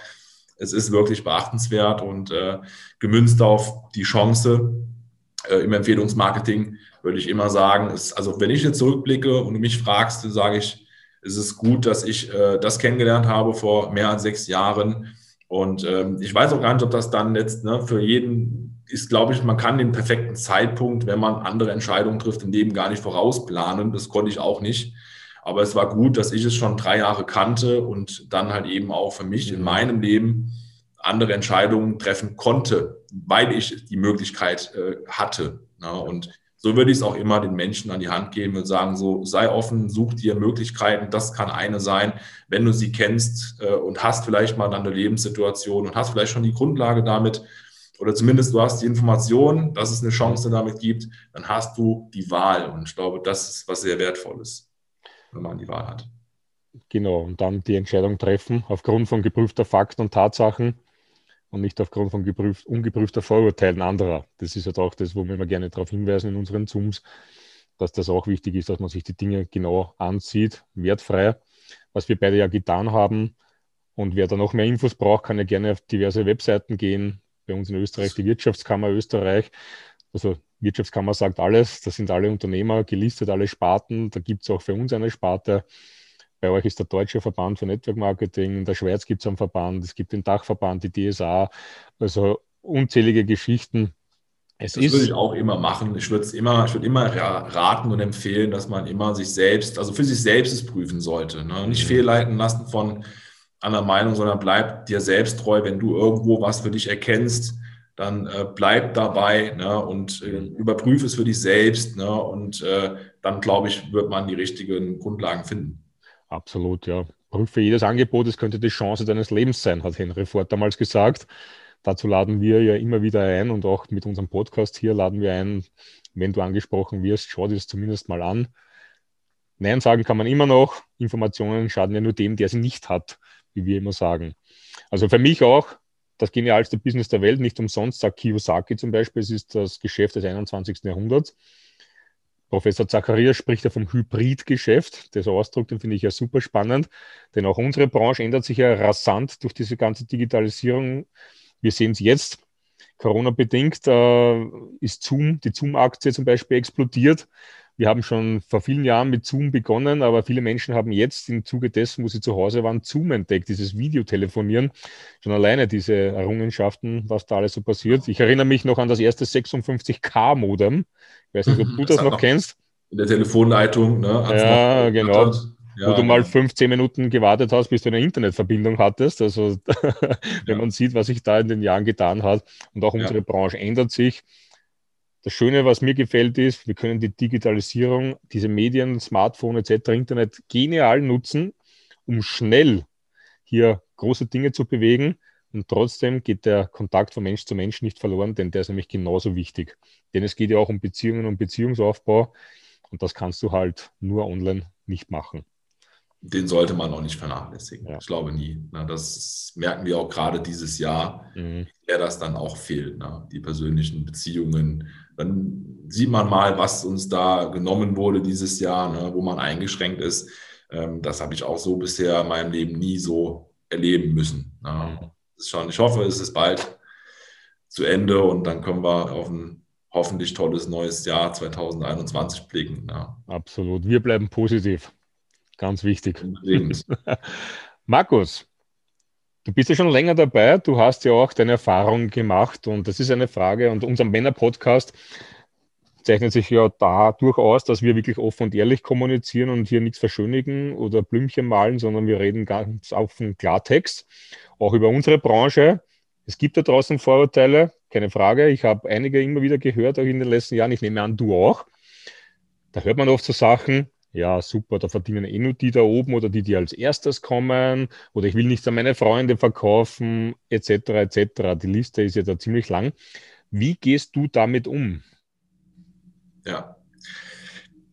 es ist wirklich beachtenswert und äh, gemünzt auf die Chance äh, im Empfehlungsmarketing würde ich immer sagen, ist, also wenn ich jetzt zurückblicke und du mich fragst, dann sage ich, es ist gut, dass ich äh, das kennengelernt habe vor mehr als sechs Jahren. Und ähm, ich weiß auch gar nicht, ob das dann jetzt ne, für jeden ist, glaube ich, man kann den perfekten Zeitpunkt, wenn man andere Entscheidungen trifft, im Leben gar nicht vorausplanen. Das konnte ich auch nicht. Aber es war gut, dass ich es schon drei Jahre kannte und dann halt eben auch für mich in mhm. meinem Leben andere Entscheidungen treffen konnte, weil ich die Möglichkeit äh, hatte. Ja, und so würde ich es auch immer den Menschen an die Hand geben und sagen, so sei offen, such dir Möglichkeiten. Das kann eine sein, wenn du sie kennst äh, und hast vielleicht mal eine Lebenssituation und hast vielleicht schon die Grundlage damit, oder zumindest du hast die Information, dass es eine Chance damit gibt, dann hast du die Wahl. Und ich glaube, das ist was sehr Wertvolles, wenn man die Wahl hat. Genau, und dann die Entscheidung treffen aufgrund von geprüfter Fakten und Tatsachen und nicht aufgrund von geprüft, ungeprüfter Vorurteilen anderer. Das ist halt auch das, wo wir immer gerne darauf hinweisen in unseren Zooms, dass das auch wichtig ist, dass man sich die Dinge genau ansieht, wertfrei, was wir beide ja getan haben. Und wer da noch mehr Infos braucht, kann ja gerne auf diverse Webseiten gehen, bei uns in Österreich die Wirtschaftskammer Österreich. Also Wirtschaftskammer sagt alles, das sind alle Unternehmer gelistet, alle Sparten. Da gibt es auch für uns eine Sparte. Bei euch ist der Deutsche Verband für Network Marketing, in der Schweiz gibt es einen Verband, es gibt den Dachverband, die DSA, also unzählige Geschichten. Es das würde ich auch immer machen. Ich würde es immer, ich würde immer raten und empfehlen, dass man immer sich selbst, also für sich selbst es prüfen sollte. Ne? Nicht mhm. fehlleiten lassen von an der Meinung, sondern bleib dir selbst treu, wenn du irgendwo was für dich erkennst, dann äh, bleib dabei ne, und äh, überprüfe es für dich selbst. Ne, und äh, dann, glaube ich, wird man die richtigen Grundlagen finden. Absolut, ja. Prüfe jedes Angebot, es könnte die Chance deines Lebens sein, hat Henry Ford damals gesagt. Dazu laden wir ja immer wieder ein und auch mit unserem Podcast hier laden wir ein, wenn du angesprochen wirst, schau dir das zumindest mal an. Nein sagen kann man immer noch. Informationen schaden ja nur dem, der sie nicht hat, wie wir immer sagen. Also für mich auch das genialste Business der Welt. Nicht umsonst sagt Kiyosaki zum Beispiel, es ist das Geschäft des 21. Jahrhunderts. Professor Zacharias spricht ja vom Hybridgeschäft. Der Ausdruck, den finde ich ja super spannend, denn auch unsere Branche ändert sich ja rasant durch diese ganze Digitalisierung. Wir sehen es jetzt. Corona-bedingt äh, ist Zoom, die Zoom-Aktie zum Beispiel explodiert. Wir haben schon vor vielen Jahren mit Zoom begonnen, aber viele Menschen haben jetzt im Zuge dessen, wo sie zu Hause waren, Zoom entdeckt, dieses Videotelefonieren. Schon alleine diese Errungenschaften, was da alles so passiert. Ich erinnere mich noch an das erste 56K-Modem. Ich weiß nicht, ob du das, das noch kennst. In der Telefonleitung, ne? Ja, genau. Ja, wo du mal 15 Minuten gewartet hast, bis du eine Internetverbindung hattest. Also wenn ja. man sieht, was sich da in den Jahren getan hat und auch unsere ja. Branche ändert sich. Das Schöne, was mir gefällt, ist, wir können die Digitalisierung, diese Medien, Smartphone etc., Internet genial nutzen, um schnell hier große Dinge zu bewegen. Und trotzdem geht der Kontakt von Mensch zu Mensch nicht verloren, denn der ist nämlich genauso wichtig. Denn es geht ja auch um Beziehungen und Beziehungsaufbau. Und das kannst du halt nur online nicht machen den sollte man auch nicht vernachlässigen. Ja. Ich glaube nie. Ne? Das merken wir auch gerade dieses Jahr, mhm. der das dann auch fehlt, ne? die persönlichen Beziehungen. Dann sieht man mal, was uns da genommen wurde dieses Jahr, ne? wo man eingeschränkt ist. Ähm, das habe ich auch so bisher in meinem Leben nie so erleben müssen. Ne? Mhm. Schon, ich hoffe, es ist bald zu Ende und dann können wir auf ein hoffentlich tolles neues Jahr 2021 blicken. Ja. Absolut. Wir bleiben positiv. Ganz wichtig. Markus, du bist ja schon länger dabei. Du hast ja auch deine Erfahrungen gemacht und das ist eine Frage. Und unser Männer-Podcast zeichnet sich ja da durchaus, dass wir wirklich offen und ehrlich kommunizieren und hier nichts verschönigen oder Blümchen malen, sondern wir reden ganz auf den Klartext, auch über unsere Branche. Es gibt da draußen Vorurteile, keine Frage. Ich habe einige immer wieder gehört, auch in den letzten Jahren. Ich nehme an, du auch. Da hört man oft so Sachen, ja, super, da verdienen eh nur die da oben oder die, die als erstes kommen oder ich will nichts an meine Freunde verkaufen, etc., etc. Die Liste ist ja da ziemlich lang. Wie gehst du damit um? Ja,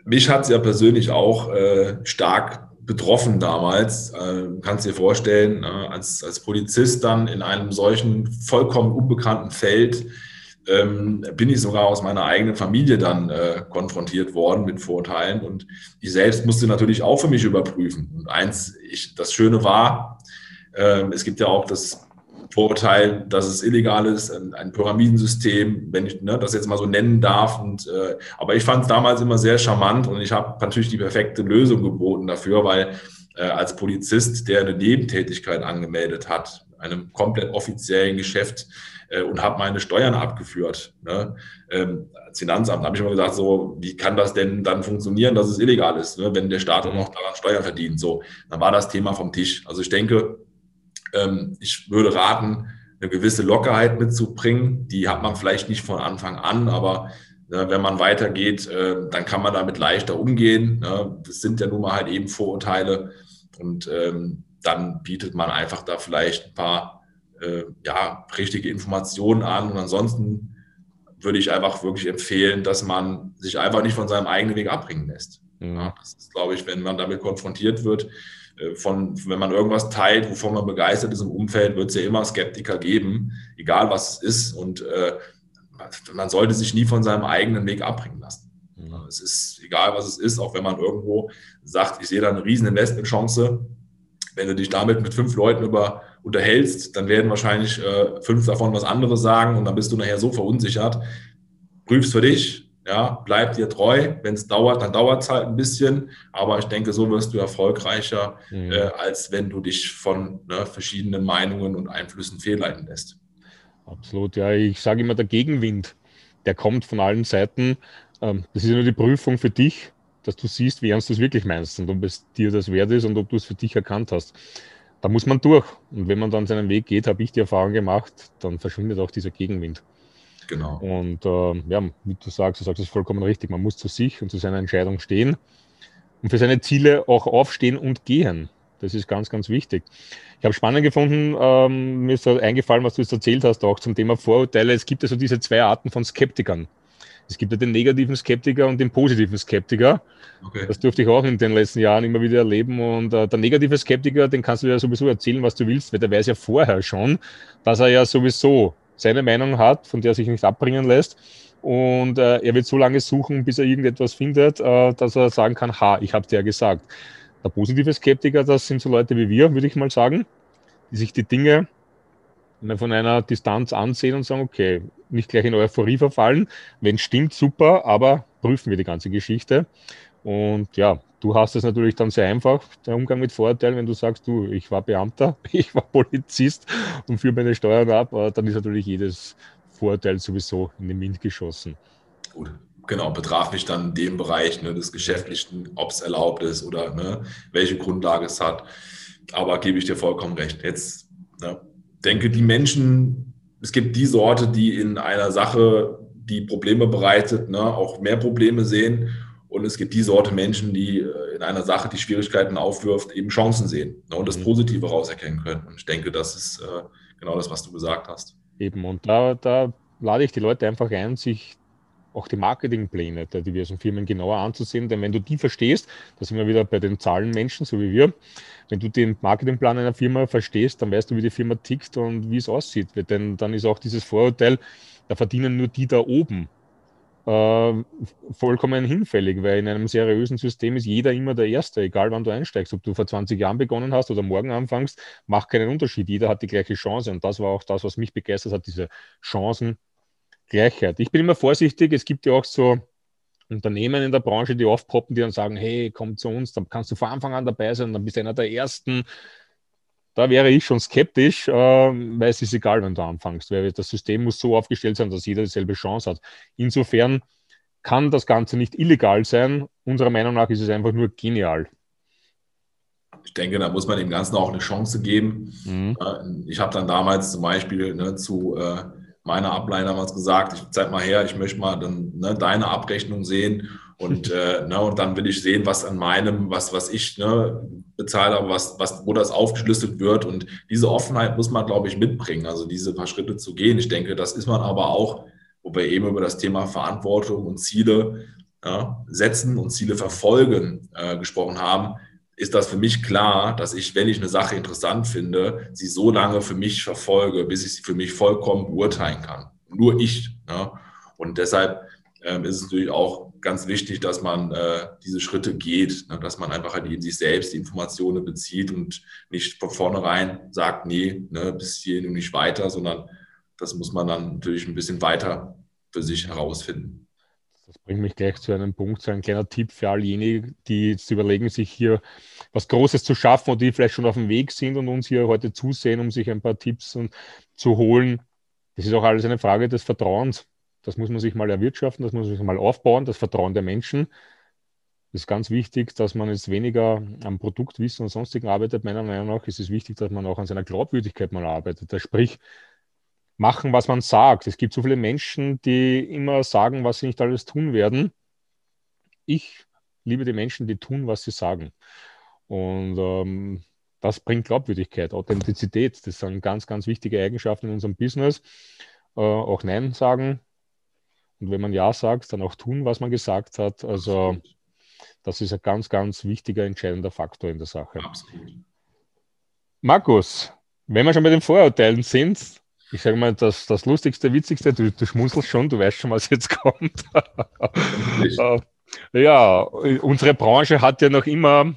mich hat es ja persönlich auch äh, stark betroffen damals. Äh, kannst dir vorstellen, äh, als, als Polizist dann in einem solchen vollkommen unbekannten Feld ähm, bin ich sogar aus meiner eigenen Familie dann äh, konfrontiert worden mit Vorurteilen. Und ich selbst musste natürlich auch für mich überprüfen. Und eins, ich, das Schöne war, äh, es gibt ja auch das Vorurteil, dass es illegal ist, ein, ein Pyramidensystem, wenn ich ne, das jetzt mal so nennen darf. Und, äh, aber ich fand es damals immer sehr charmant und ich habe natürlich die perfekte Lösung geboten dafür, weil äh, als Polizist, der eine Nebentätigkeit angemeldet hat, einem komplett offiziellen Geschäft, äh, und habe meine Steuern abgeführt. Ne? Ähm, als Finanzamt habe ich immer gesagt, so, wie kann das denn dann funktionieren, dass es illegal ist, ne? wenn der Staat auch noch daran Steuern verdient. So, dann war das Thema vom Tisch. Also ich denke, ähm, ich würde raten, eine gewisse Lockerheit mitzubringen. Die hat man vielleicht nicht von Anfang an, aber ne, wenn man weitergeht, äh, dann kann man damit leichter umgehen. Ne? Das sind ja nun mal halt eben Vorurteile und ähm, dann bietet man einfach da vielleicht ein paar äh, ja, richtige Informationen an. Und ansonsten würde ich einfach wirklich empfehlen, dass man sich einfach nicht von seinem eigenen Weg abbringen lässt. Mhm. Ja, das ist, glaube ich, wenn man damit konfrontiert wird, äh, von, wenn man irgendwas teilt, wovon man begeistert ist im Umfeld, wird es ja immer Skeptiker geben, egal was es ist. Und äh, man sollte sich nie von seinem eigenen Weg abbringen lassen. Mhm. Es ist egal, was es ist, auch wenn man irgendwo sagt, ich sehe da eine riesen Investmentchance. Wenn du dich damit mit fünf Leuten über unterhältst, dann werden wahrscheinlich äh, fünf davon was anderes sagen und dann bist du nachher so verunsichert. Prüfst für dich, ja, bleib dir treu. Wenn es dauert, dann dauert es halt ein bisschen, aber ich denke, so wirst du erfolgreicher, mhm. äh, als wenn du dich von ne, verschiedenen Meinungen und Einflüssen fehlleiten lässt. Absolut, ja. Ich sage immer, der Gegenwind, der kommt von allen Seiten. Ähm, das ist ja nur die Prüfung für dich, dass du siehst, wie ernst du es wirklich meinst und ob es dir das wert ist und ob du es für dich erkannt hast. Da muss man durch. Und wenn man dann seinen Weg geht, habe ich die Erfahrung gemacht, dann verschwindet auch dieser Gegenwind. Genau. Und äh, ja, wie du sagst, du sagst es vollkommen richtig, man muss zu sich und zu seiner Entscheidung stehen und für seine Ziele auch aufstehen und gehen. Das ist ganz, ganz wichtig. Ich habe spannend gefunden, ähm, mir ist eingefallen, was du jetzt erzählt hast, auch zum Thema Vorurteile. Es gibt also diese zwei Arten von Skeptikern. Es gibt ja den negativen Skeptiker und den positiven Skeptiker. Okay. Das durfte ich auch in den letzten Jahren immer wieder erleben. Und äh, der negative Skeptiker, den kannst du ja sowieso erzählen, was du willst, weil der weiß ja vorher schon, dass er ja sowieso seine Meinung hat, von der er sich nicht abbringen lässt. Und äh, er wird so lange suchen, bis er irgendetwas findet, äh, dass er sagen kann, ha, ich habe dir ja gesagt. Der positive Skeptiker, das sind so Leute wie wir, würde ich mal sagen, die sich die Dinge von einer Distanz ansehen und sagen, okay, nicht gleich in Euphorie verfallen. Wenn es stimmt, super, aber prüfen wir die ganze Geschichte. Und ja, du hast es natürlich dann sehr einfach, der Umgang mit Vorurteilen, wenn du sagst, du, ich war Beamter, ich war Polizist und führe meine Steuern ab, dann ist natürlich jedes Vorurteil sowieso in den Wind geschossen. Gut, genau, betraf mich dann in dem Bereich ne, des Geschäftlichen, ob es erlaubt ist oder ne, welche Grundlage es hat. Aber gebe ich dir vollkommen recht. Jetzt ne, denke, die Menschen es gibt die Sorte, die in einer Sache, die Probleme bereitet, ne, auch mehr Probleme sehen. Und es gibt die Sorte Menschen, die äh, in einer Sache, die Schwierigkeiten aufwirft, eben Chancen sehen ne, und das mhm. Positive rauserkennen können. Und ich denke, das ist äh, genau das, was du gesagt hast. Eben, und da, da lade ich die Leute einfach ein, sich auch die Marketingpläne der diversen Firmen genauer anzusehen. Denn wenn du die verstehst, da sind wir wieder bei den Zahlenmenschen, so wie wir, wenn du den Marketingplan einer Firma verstehst, dann weißt du, wie die Firma tickt und wie es aussieht. Denn dann ist auch dieses Vorurteil, da verdienen nur die da oben äh, vollkommen hinfällig, weil in einem seriösen System ist jeder immer der Erste, egal wann du einsteigst. Ob du vor 20 Jahren begonnen hast oder morgen anfängst, macht keinen Unterschied. Jeder hat die gleiche Chance und das war auch das, was mich begeistert hat, diese Chancengleichheit. Ich bin immer vorsichtig, es gibt ja auch so Unternehmen in der Branche, die aufpoppen, die dann sagen, hey, komm zu uns, dann kannst du von Anfang an dabei sein, dann bist du einer der Ersten. Da wäre ich schon skeptisch, äh, weil es ist egal, wenn du anfängst, weil das System muss so aufgestellt sein, dass jeder dieselbe Chance hat. Insofern kann das Ganze nicht illegal sein. Unserer Meinung nach ist es einfach nur genial. Ich denke, da muss man dem Ganzen auch eine Chance geben. Mhm. Äh, ich habe dann damals zum Beispiel ne, zu äh, meiner Ablein damals gesagt, ich zeig mal her, ich möchte mal dann ne, deine Abrechnung sehen und, äh, ne, und dann will ich sehen, was an meinem, was, was ich ne, bezahle, was, was, wo das aufgeschlüsselt wird. Und diese Offenheit muss man, glaube ich, mitbringen, also diese paar Schritte zu gehen. Ich denke, das ist man aber auch, wo wir eben über das Thema Verantwortung und Ziele ja, setzen und Ziele verfolgen äh, gesprochen haben ist das für mich klar, dass ich, wenn ich eine Sache interessant finde, sie so lange für mich verfolge, bis ich sie für mich vollkommen beurteilen kann. Nur ich. Ne? Und deshalb ähm, ist es natürlich auch ganz wichtig, dass man äh, diese Schritte geht, ne? dass man einfach halt in sich selbst die Informationen bezieht und nicht von vornherein sagt, nee, ne, bis hierhin und nicht weiter, sondern das muss man dann natürlich ein bisschen weiter für sich herausfinden. Das bringt mich gleich zu einem Punkt, so ein kleiner Tipp für all jene, die jetzt überlegen, sich hier was Großes zu schaffen und die vielleicht schon auf dem Weg sind und uns hier heute zusehen, um sich ein paar Tipps zu holen. Das ist auch alles eine Frage des Vertrauens. Das muss man sich mal erwirtschaften, das muss man sich mal aufbauen, das Vertrauen der Menschen. Das ist ganz wichtig, dass man jetzt weniger am Produktwissen und sonstigen arbeitet. Meiner Meinung nach ist es wichtig, dass man auch an seiner Glaubwürdigkeit mal arbeitet. Das sprich, machen, was man sagt. Es gibt so viele Menschen, die immer sagen, was sie nicht alles tun werden. Ich liebe die Menschen, die tun, was sie sagen. Und ähm, das bringt Glaubwürdigkeit, Authentizität. Das sind ganz, ganz wichtige Eigenschaften in unserem Business. Äh, auch Nein sagen. Und wenn man Ja sagt, dann auch tun, was man gesagt hat. Also das ist ein ganz, ganz wichtiger, entscheidender Faktor in der Sache. Absolut. Markus, wenn wir schon bei den Vorurteilen sind, ich sage mal, das, das Lustigste, Witzigste, du, du schmunzelst schon, du weißt schon, was jetzt kommt. Äh, ja, unsere Branche hat ja noch immer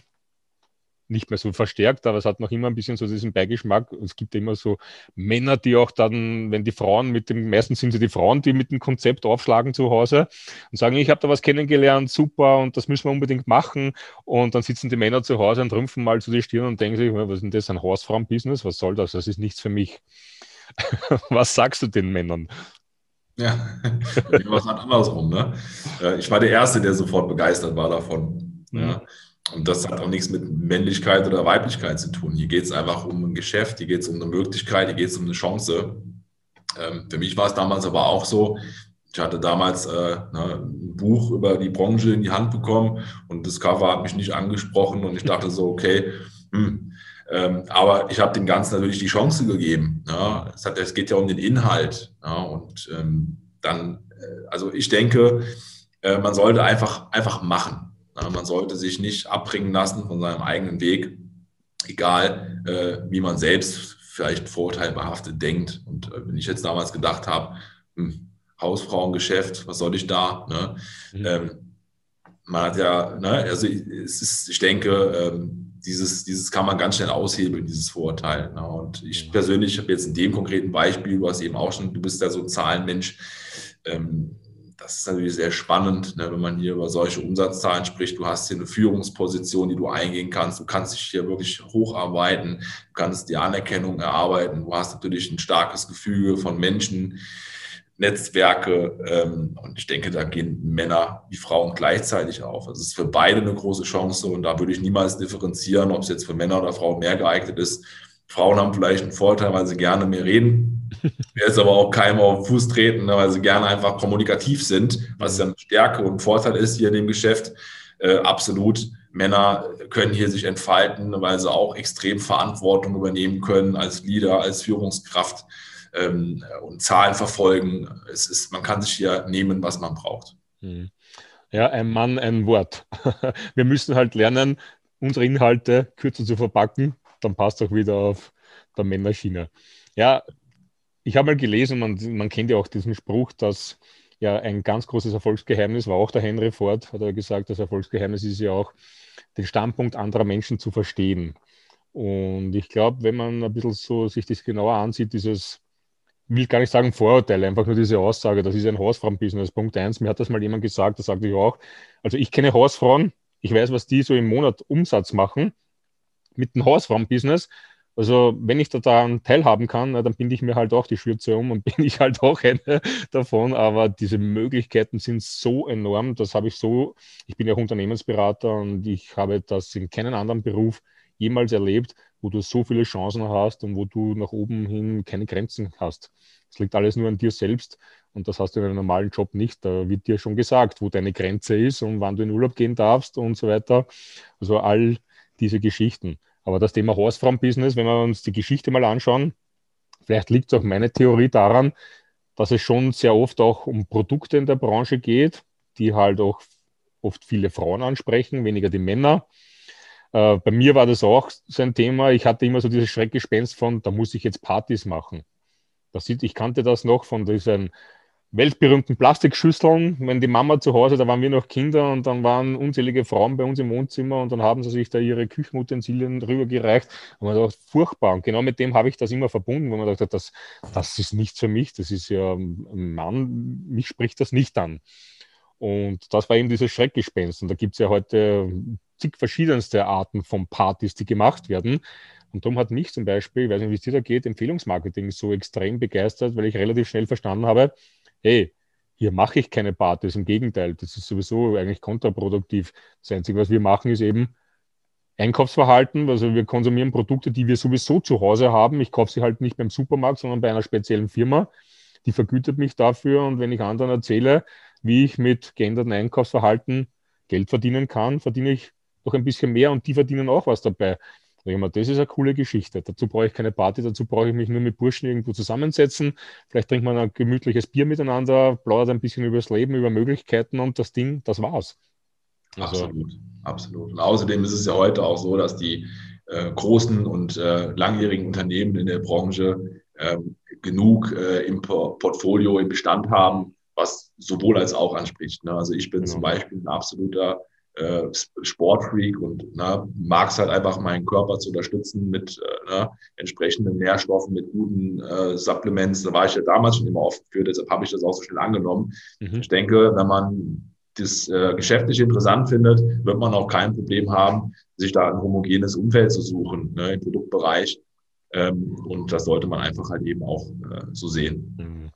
nicht mehr so verstärkt, aber es hat noch immer ein bisschen so diesen Beigeschmack. Es gibt ja immer so Männer, die auch dann, wenn die Frauen mit dem, meistens sind sie die Frauen, die mit dem Konzept aufschlagen zu Hause und sagen, ich habe da was kennengelernt, super, und das müssen wir unbedingt machen. Und dann sitzen die Männer zu Hause und rümpfen mal zu die Stirn und denken sich, was ist denn das, ein Hausfrauen-Business? Was soll das? Das ist nichts für mich. Was sagst du den Männern? Ja, was halt andersrum. Ne? Ich war der Erste, der sofort begeistert war davon. Mhm. Ja. Und das hat auch nichts mit Männlichkeit oder Weiblichkeit zu tun. Hier geht es einfach um ein Geschäft, hier geht es um eine Möglichkeit, hier geht es um eine Chance. Ähm, für mich war es damals aber auch so, ich hatte damals äh, ne, ein Buch über die Branche in die Hand bekommen und das Cover hat mich nicht angesprochen und ich dachte so, okay, hm, ähm, aber ich habe dem Ganzen natürlich die Chance gegeben. Ja. Es, hat, es geht ja um den Inhalt. Ja, und ähm, dann, äh, also ich denke, äh, man sollte einfach, einfach machen. Ja. Man sollte sich nicht abbringen lassen von seinem eigenen Weg, egal äh, wie man selbst vielleicht vorurteilbehaftet denkt. Und äh, wenn ich jetzt damals gedacht habe, hm, Hausfrauengeschäft, was soll ich da? Ne? Mhm. Ähm, man hat ja, ne, also es ist, ich denke, ähm, dieses, dieses kann man ganz schnell aushebeln, dieses Vorurteil. Ne? Und ich persönlich habe jetzt in dem konkreten Beispiel, du hast eben auch schon, du bist ja so ein Zahlenmensch, ähm, das ist natürlich sehr spannend, ne, wenn man hier über solche Umsatzzahlen spricht. Du hast hier eine Führungsposition, die du eingehen kannst. Du kannst dich hier wirklich hocharbeiten. Du kannst die Anerkennung erarbeiten. Du hast natürlich ein starkes Gefühl von Menschen, Netzwerke. Ähm, und ich denke, da gehen Männer wie Frauen gleichzeitig auf. Also es ist für beide eine große Chance und da würde ich niemals differenzieren, ob es jetzt für Männer oder Frauen mehr geeignet ist. Frauen haben vielleicht einen Vorteil, weil sie gerne mehr reden. Jetzt aber auch keinem auf den Fuß treten, ne, weil sie gerne einfach kommunikativ sind, was ja eine Stärke und ein Vorteil ist hier in dem Geschäft. Äh, absolut. Männer können hier sich entfalten, weil sie auch extrem Verantwortung übernehmen können als Leader, als Führungskraft ähm, und Zahlen verfolgen. Es ist, man kann sich hier nehmen, was man braucht. Hm. Ja, ein Mann, ein Wort. Wir müssen halt lernen, unsere Inhalte kürzer zu verpacken. Dann passt auch wieder auf der Männerschiene. Ja, ich habe mal gelesen, man, man kennt ja auch diesen Spruch, dass ja ein ganz großes Erfolgsgeheimnis war auch der Henry Ford, hat er gesagt, das Erfolgsgeheimnis ist ja auch, den Standpunkt anderer Menschen zu verstehen. Und ich glaube, wenn man ein bisschen so sich das genauer ansieht, dieses will gar nicht sagen Vorurteil, einfach nur diese Aussage, das ist ein Hausfrauen-Business. Punkt eins, mir hat das mal jemand gesagt, das sagte ich auch. Also ich kenne Hausfrauen, ich weiß, was die so im Monat Umsatz machen mit dem Hausfrauen-Business. Also wenn ich da daran teilhaben kann, dann binde ich mir halt auch die Schürze um und bin ich halt auch eine davon. Aber diese Möglichkeiten sind so enorm, das habe ich so, ich bin ja Unternehmensberater und ich habe das in keinem anderen Beruf jemals erlebt, wo du so viele Chancen hast und wo du nach oben hin keine Grenzen hast. Es liegt alles nur an dir selbst und das hast du in einem normalen Job nicht. Da wird dir schon gesagt, wo deine Grenze ist und wann du in Urlaub gehen darfst und so weiter. Also all diese Geschichten. Aber das Thema Hausfrauen-Business, wenn wir uns die Geschichte mal anschauen, vielleicht liegt auch meine Theorie daran, dass es schon sehr oft auch um Produkte in der Branche geht, die halt auch oft viele Frauen ansprechen, weniger die Männer. Äh, bei mir war das auch so ein Thema. Ich hatte immer so dieses Schreckgespenst von, da muss ich jetzt Partys machen. Das sieht, ich kannte das noch von diesen weltberühmten Plastikschüsseln. Wenn die Mama zu Hause, da waren wir noch Kinder und dann waren unzählige Frauen bei uns im Wohnzimmer und dann haben sie sich da ihre Küchenutensilien rübergereicht. Und man dachte, furchtbar. Und genau mit dem habe ich das immer verbunden, wo man dachte, das, das ist nichts für mich, das ist ja ein Mann, mich spricht das nicht an. Und das war eben dieses Schreckgespenst. Und da gibt es ja heute zig verschiedenste Arten von Partys, die gemacht werden. Und darum hat mich zum Beispiel, ich weiß nicht, wie es dir da geht, Empfehlungsmarketing so extrem begeistert, weil ich relativ schnell verstanden habe, hey, hier mache ich keine Partys. Im Gegenteil, das ist sowieso eigentlich kontraproduktiv. Das Einzige, was wir machen, ist eben Einkaufsverhalten. Also wir konsumieren Produkte, die wir sowieso zu Hause haben. Ich kaufe sie halt nicht beim Supermarkt, sondern bei einer speziellen Firma. Die vergütet mich dafür. Und wenn ich anderen erzähle, wie ich mit geändertem Einkaufsverhalten Geld verdienen kann, verdiene ich noch ein bisschen mehr und die verdienen auch was dabei. Mal, das ist eine coole Geschichte. Dazu brauche ich keine Party, dazu brauche ich mich nur mit Burschen irgendwo zusammensetzen. Vielleicht trinkt man ein gemütliches Bier miteinander, plaudert ein bisschen über das Leben, über Möglichkeiten und das Ding, das war's. Also, absolut, absolut. Und außerdem ist es ja heute auch so, dass die äh, großen und äh, langjährigen Unternehmen in der Branche äh, genug im Portfolio, im Bestand haben, was sowohl als auch anspricht. Ne? Also ich bin genau. zum Beispiel ein absoluter äh, Sportfreak und ne, mag es halt einfach, meinen Körper zu unterstützen mit äh, ne, entsprechenden Nährstoffen, mit guten äh, Supplements. Da war ich ja damals schon immer offen für, deshalb habe ich das auch so schnell angenommen. Mhm. Ich denke, wenn man das äh, geschäftlich interessant findet, wird man auch kein Problem haben, sich da ein homogenes Umfeld zu suchen ne, im Produktbereich. Ähm, und das sollte man einfach halt eben auch äh, so sehen. Mhm.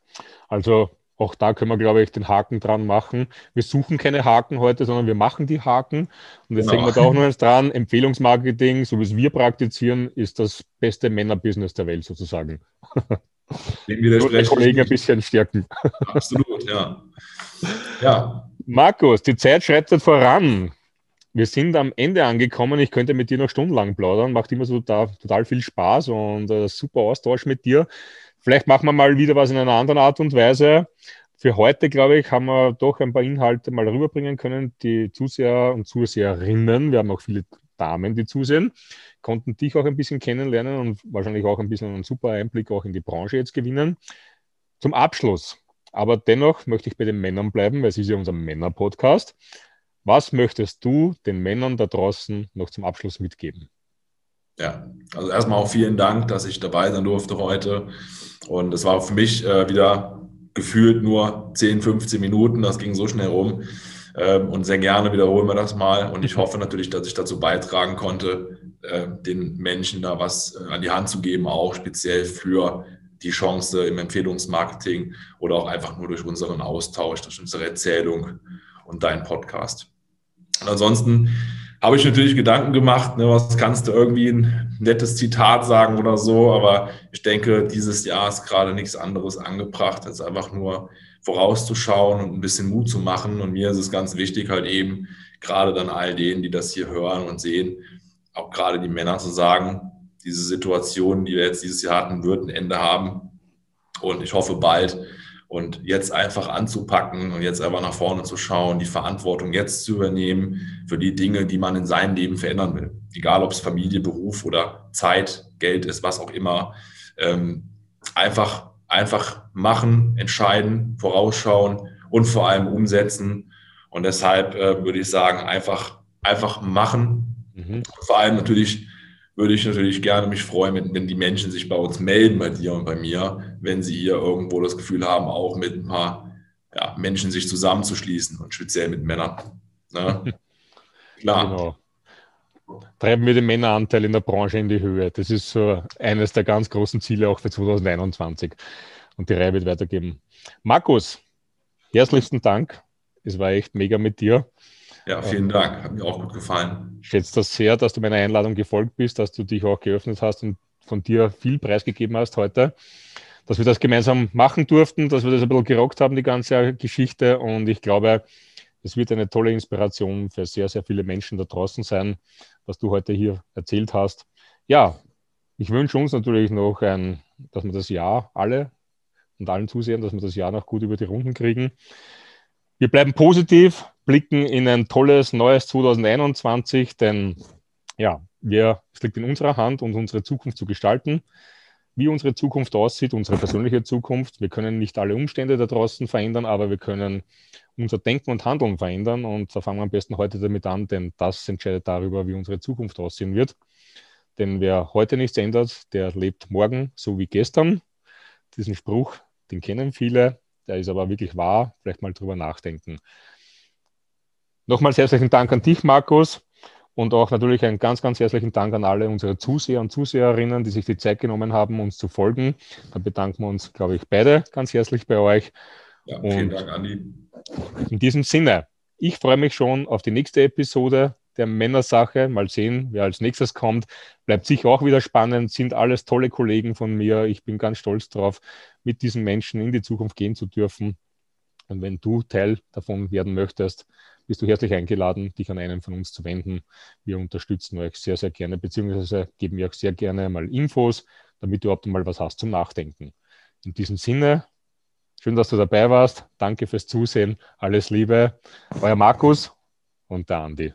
Also auch da können wir, glaube ich, den Haken dran machen. Wir suchen keine Haken heute, sondern wir machen die Haken. Und jetzt genau. hängen wir da auch noch eins dran. Empfehlungsmarketing, so wie es wir praktizieren, ist das beste Männerbusiness der Welt sozusagen. Den Kollegen ein bisschen stärken. Absolut, ja. ja. Markus, die Zeit schreitet voran. Wir sind am Ende angekommen. Ich könnte mit dir noch stundenlang plaudern. Macht immer so total, total viel Spaß und äh, super Austausch mit dir. Vielleicht machen wir mal wieder was in einer anderen Art und Weise. Für heute, glaube ich, haben wir doch ein paar Inhalte mal rüberbringen können. Die Zuseher und Zuseherinnen, wir haben auch viele Damen, die zusehen, konnten dich auch ein bisschen kennenlernen und wahrscheinlich auch ein bisschen einen super Einblick auch in die Branche jetzt gewinnen. Zum Abschluss, aber dennoch möchte ich bei den Männern bleiben, weil es ist ja unser Männer-Podcast. Was möchtest du den Männern da draußen noch zum Abschluss mitgeben? Ja, also erstmal auch vielen Dank, dass ich dabei sein durfte heute. Und es war für mich äh, wieder gefühlt nur 10, 15 Minuten. Das ging so schnell rum. Ähm, und sehr gerne wiederholen wir das mal. Und ich hoffe natürlich, dass ich dazu beitragen konnte, äh, den Menschen da was äh, an die Hand zu geben, auch speziell für die Chance im Empfehlungsmarketing oder auch einfach nur durch unseren Austausch, durch unsere Erzählung und deinen Podcast. Und ansonsten habe ich natürlich Gedanken gemacht, ne, was kannst du irgendwie ein nettes Zitat sagen oder so, aber ich denke, dieses Jahr ist gerade nichts anderes angebracht, als einfach nur vorauszuschauen und ein bisschen Mut zu machen. Und mir ist es ganz wichtig, halt eben gerade dann all denen, die das hier hören und sehen, auch gerade die Männer zu sagen, diese Situation, die wir jetzt dieses Jahr hatten, wird ein Ende haben. Und ich hoffe bald, und jetzt einfach anzupacken und jetzt einfach nach vorne zu schauen, die Verantwortung jetzt zu übernehmen für die Dinge, die man in seinem Leben verändern will. Egal, ob es Familie, Beruf oder Zeit, Geld ist, was auch immer. Ähm, einfach, einfach machen, entscheiden, vorausschauen und vor allem umsetzen. Und deshalb äh, würde ich sagen, einfach, einfach machen. Mhm. Vor allem natürlich würde ich natürlich gerne mich freuen, wenn, die Menschen sich bei uns melden, bei dir und bei mir, wenn sie hier irgendwo das Gefühl haben, auch mit ein paar ja, Menschen sich zusammenzuschließen und speziell mit Männern. Ne? Klar. Genau. Treiben wir den Männeranteil in der Branche in die Höhe. Das ist so eines der ganz großen Ziele auch für 2021. Und die Reihe wird weitergeben. Markus, herzlichsten Dank. Es war echt mega mit dir. Ja, vielen Dank. Hat mir auch gut gefallen. Ich schätze das sehr, dass du meiner Einladung gefolgt bist, dass du dich auch geöffnet hast und von dir viel preisgegeben hast heute. Dass wir das gemeinsam machen durften, dass wir das ein bisschen gerockt haben, die ganze Geschichte. Und ich glaube, es wird eine tolle Inspiration für sehr, sehr viele Menschen da draußen sein, was du heute hier erzählt hast. Ja, ich wünsche uns natürlich noch, ein, dass wir das Jahr alle und allen zusehen, dass wir das Jahr noch gut über die Runden kriegen. Wir bleiben positiv, blicken in ein tolles neues 2021, denn ja, wir, es liegt in unserer Hand, uns unsere Zukunft zu gestalten. Wie unsere Zukunft aussieht, unsere persönliche Zukunft. Wir können nicht alle Umstände da draußen verändern, aber wir können unser Denken und Handeln verändern. Und da fangen wir am besten heute damit an, denn das entscheidet darüber, wie unsere Zukunft aussehen wird. Denn wer heute nichts ändert, der lebt morgen so wie gestern. Diesen Spruch, den kennen viele. Der ist aber wirklich wahr. Vielleicht mal drüber nachdenken. Nochmals herzlichen Dank an dich, Markus. Und auch natürlich einen ganz, ganz herzlichen Dank an alle unsere Zuseher und Zuseherinnen, die sich die Zeit genommen haben, uns zu folgen. Da bedanken wir uns, glaube ich, beide ganz herzlich bei euch. Ja, vielen und Dank, Andi. In diesem Sinne, ich freue mich schon auf die nächste Episode der Männersache. Mal sehen, wer als nächstes kommt. Bleibt sicher auch wieder spannend, sind alles tolle Kollegen von mir. Ich bin ganz stolz darauf, mit diesen Menschen in die Zukunft gehen zu dürfen. Und wenn du Teil davon werden möchtest, bist du herzlich eingeladen, dich an einen von uns zu wenden. Wir unterstützen euch sehr, sehr gerne, beziehungsweise geben wir auch sehr gerne mal Infos, damit du überhaupt mal was hast zum Nachdenken. In diesem Sinne, schön, dass du dabei warst. Danke fürs Zusehen. Alles Liebe. Euer Markus und der Andi.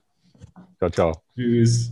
Ciao, ciao. Tschüss.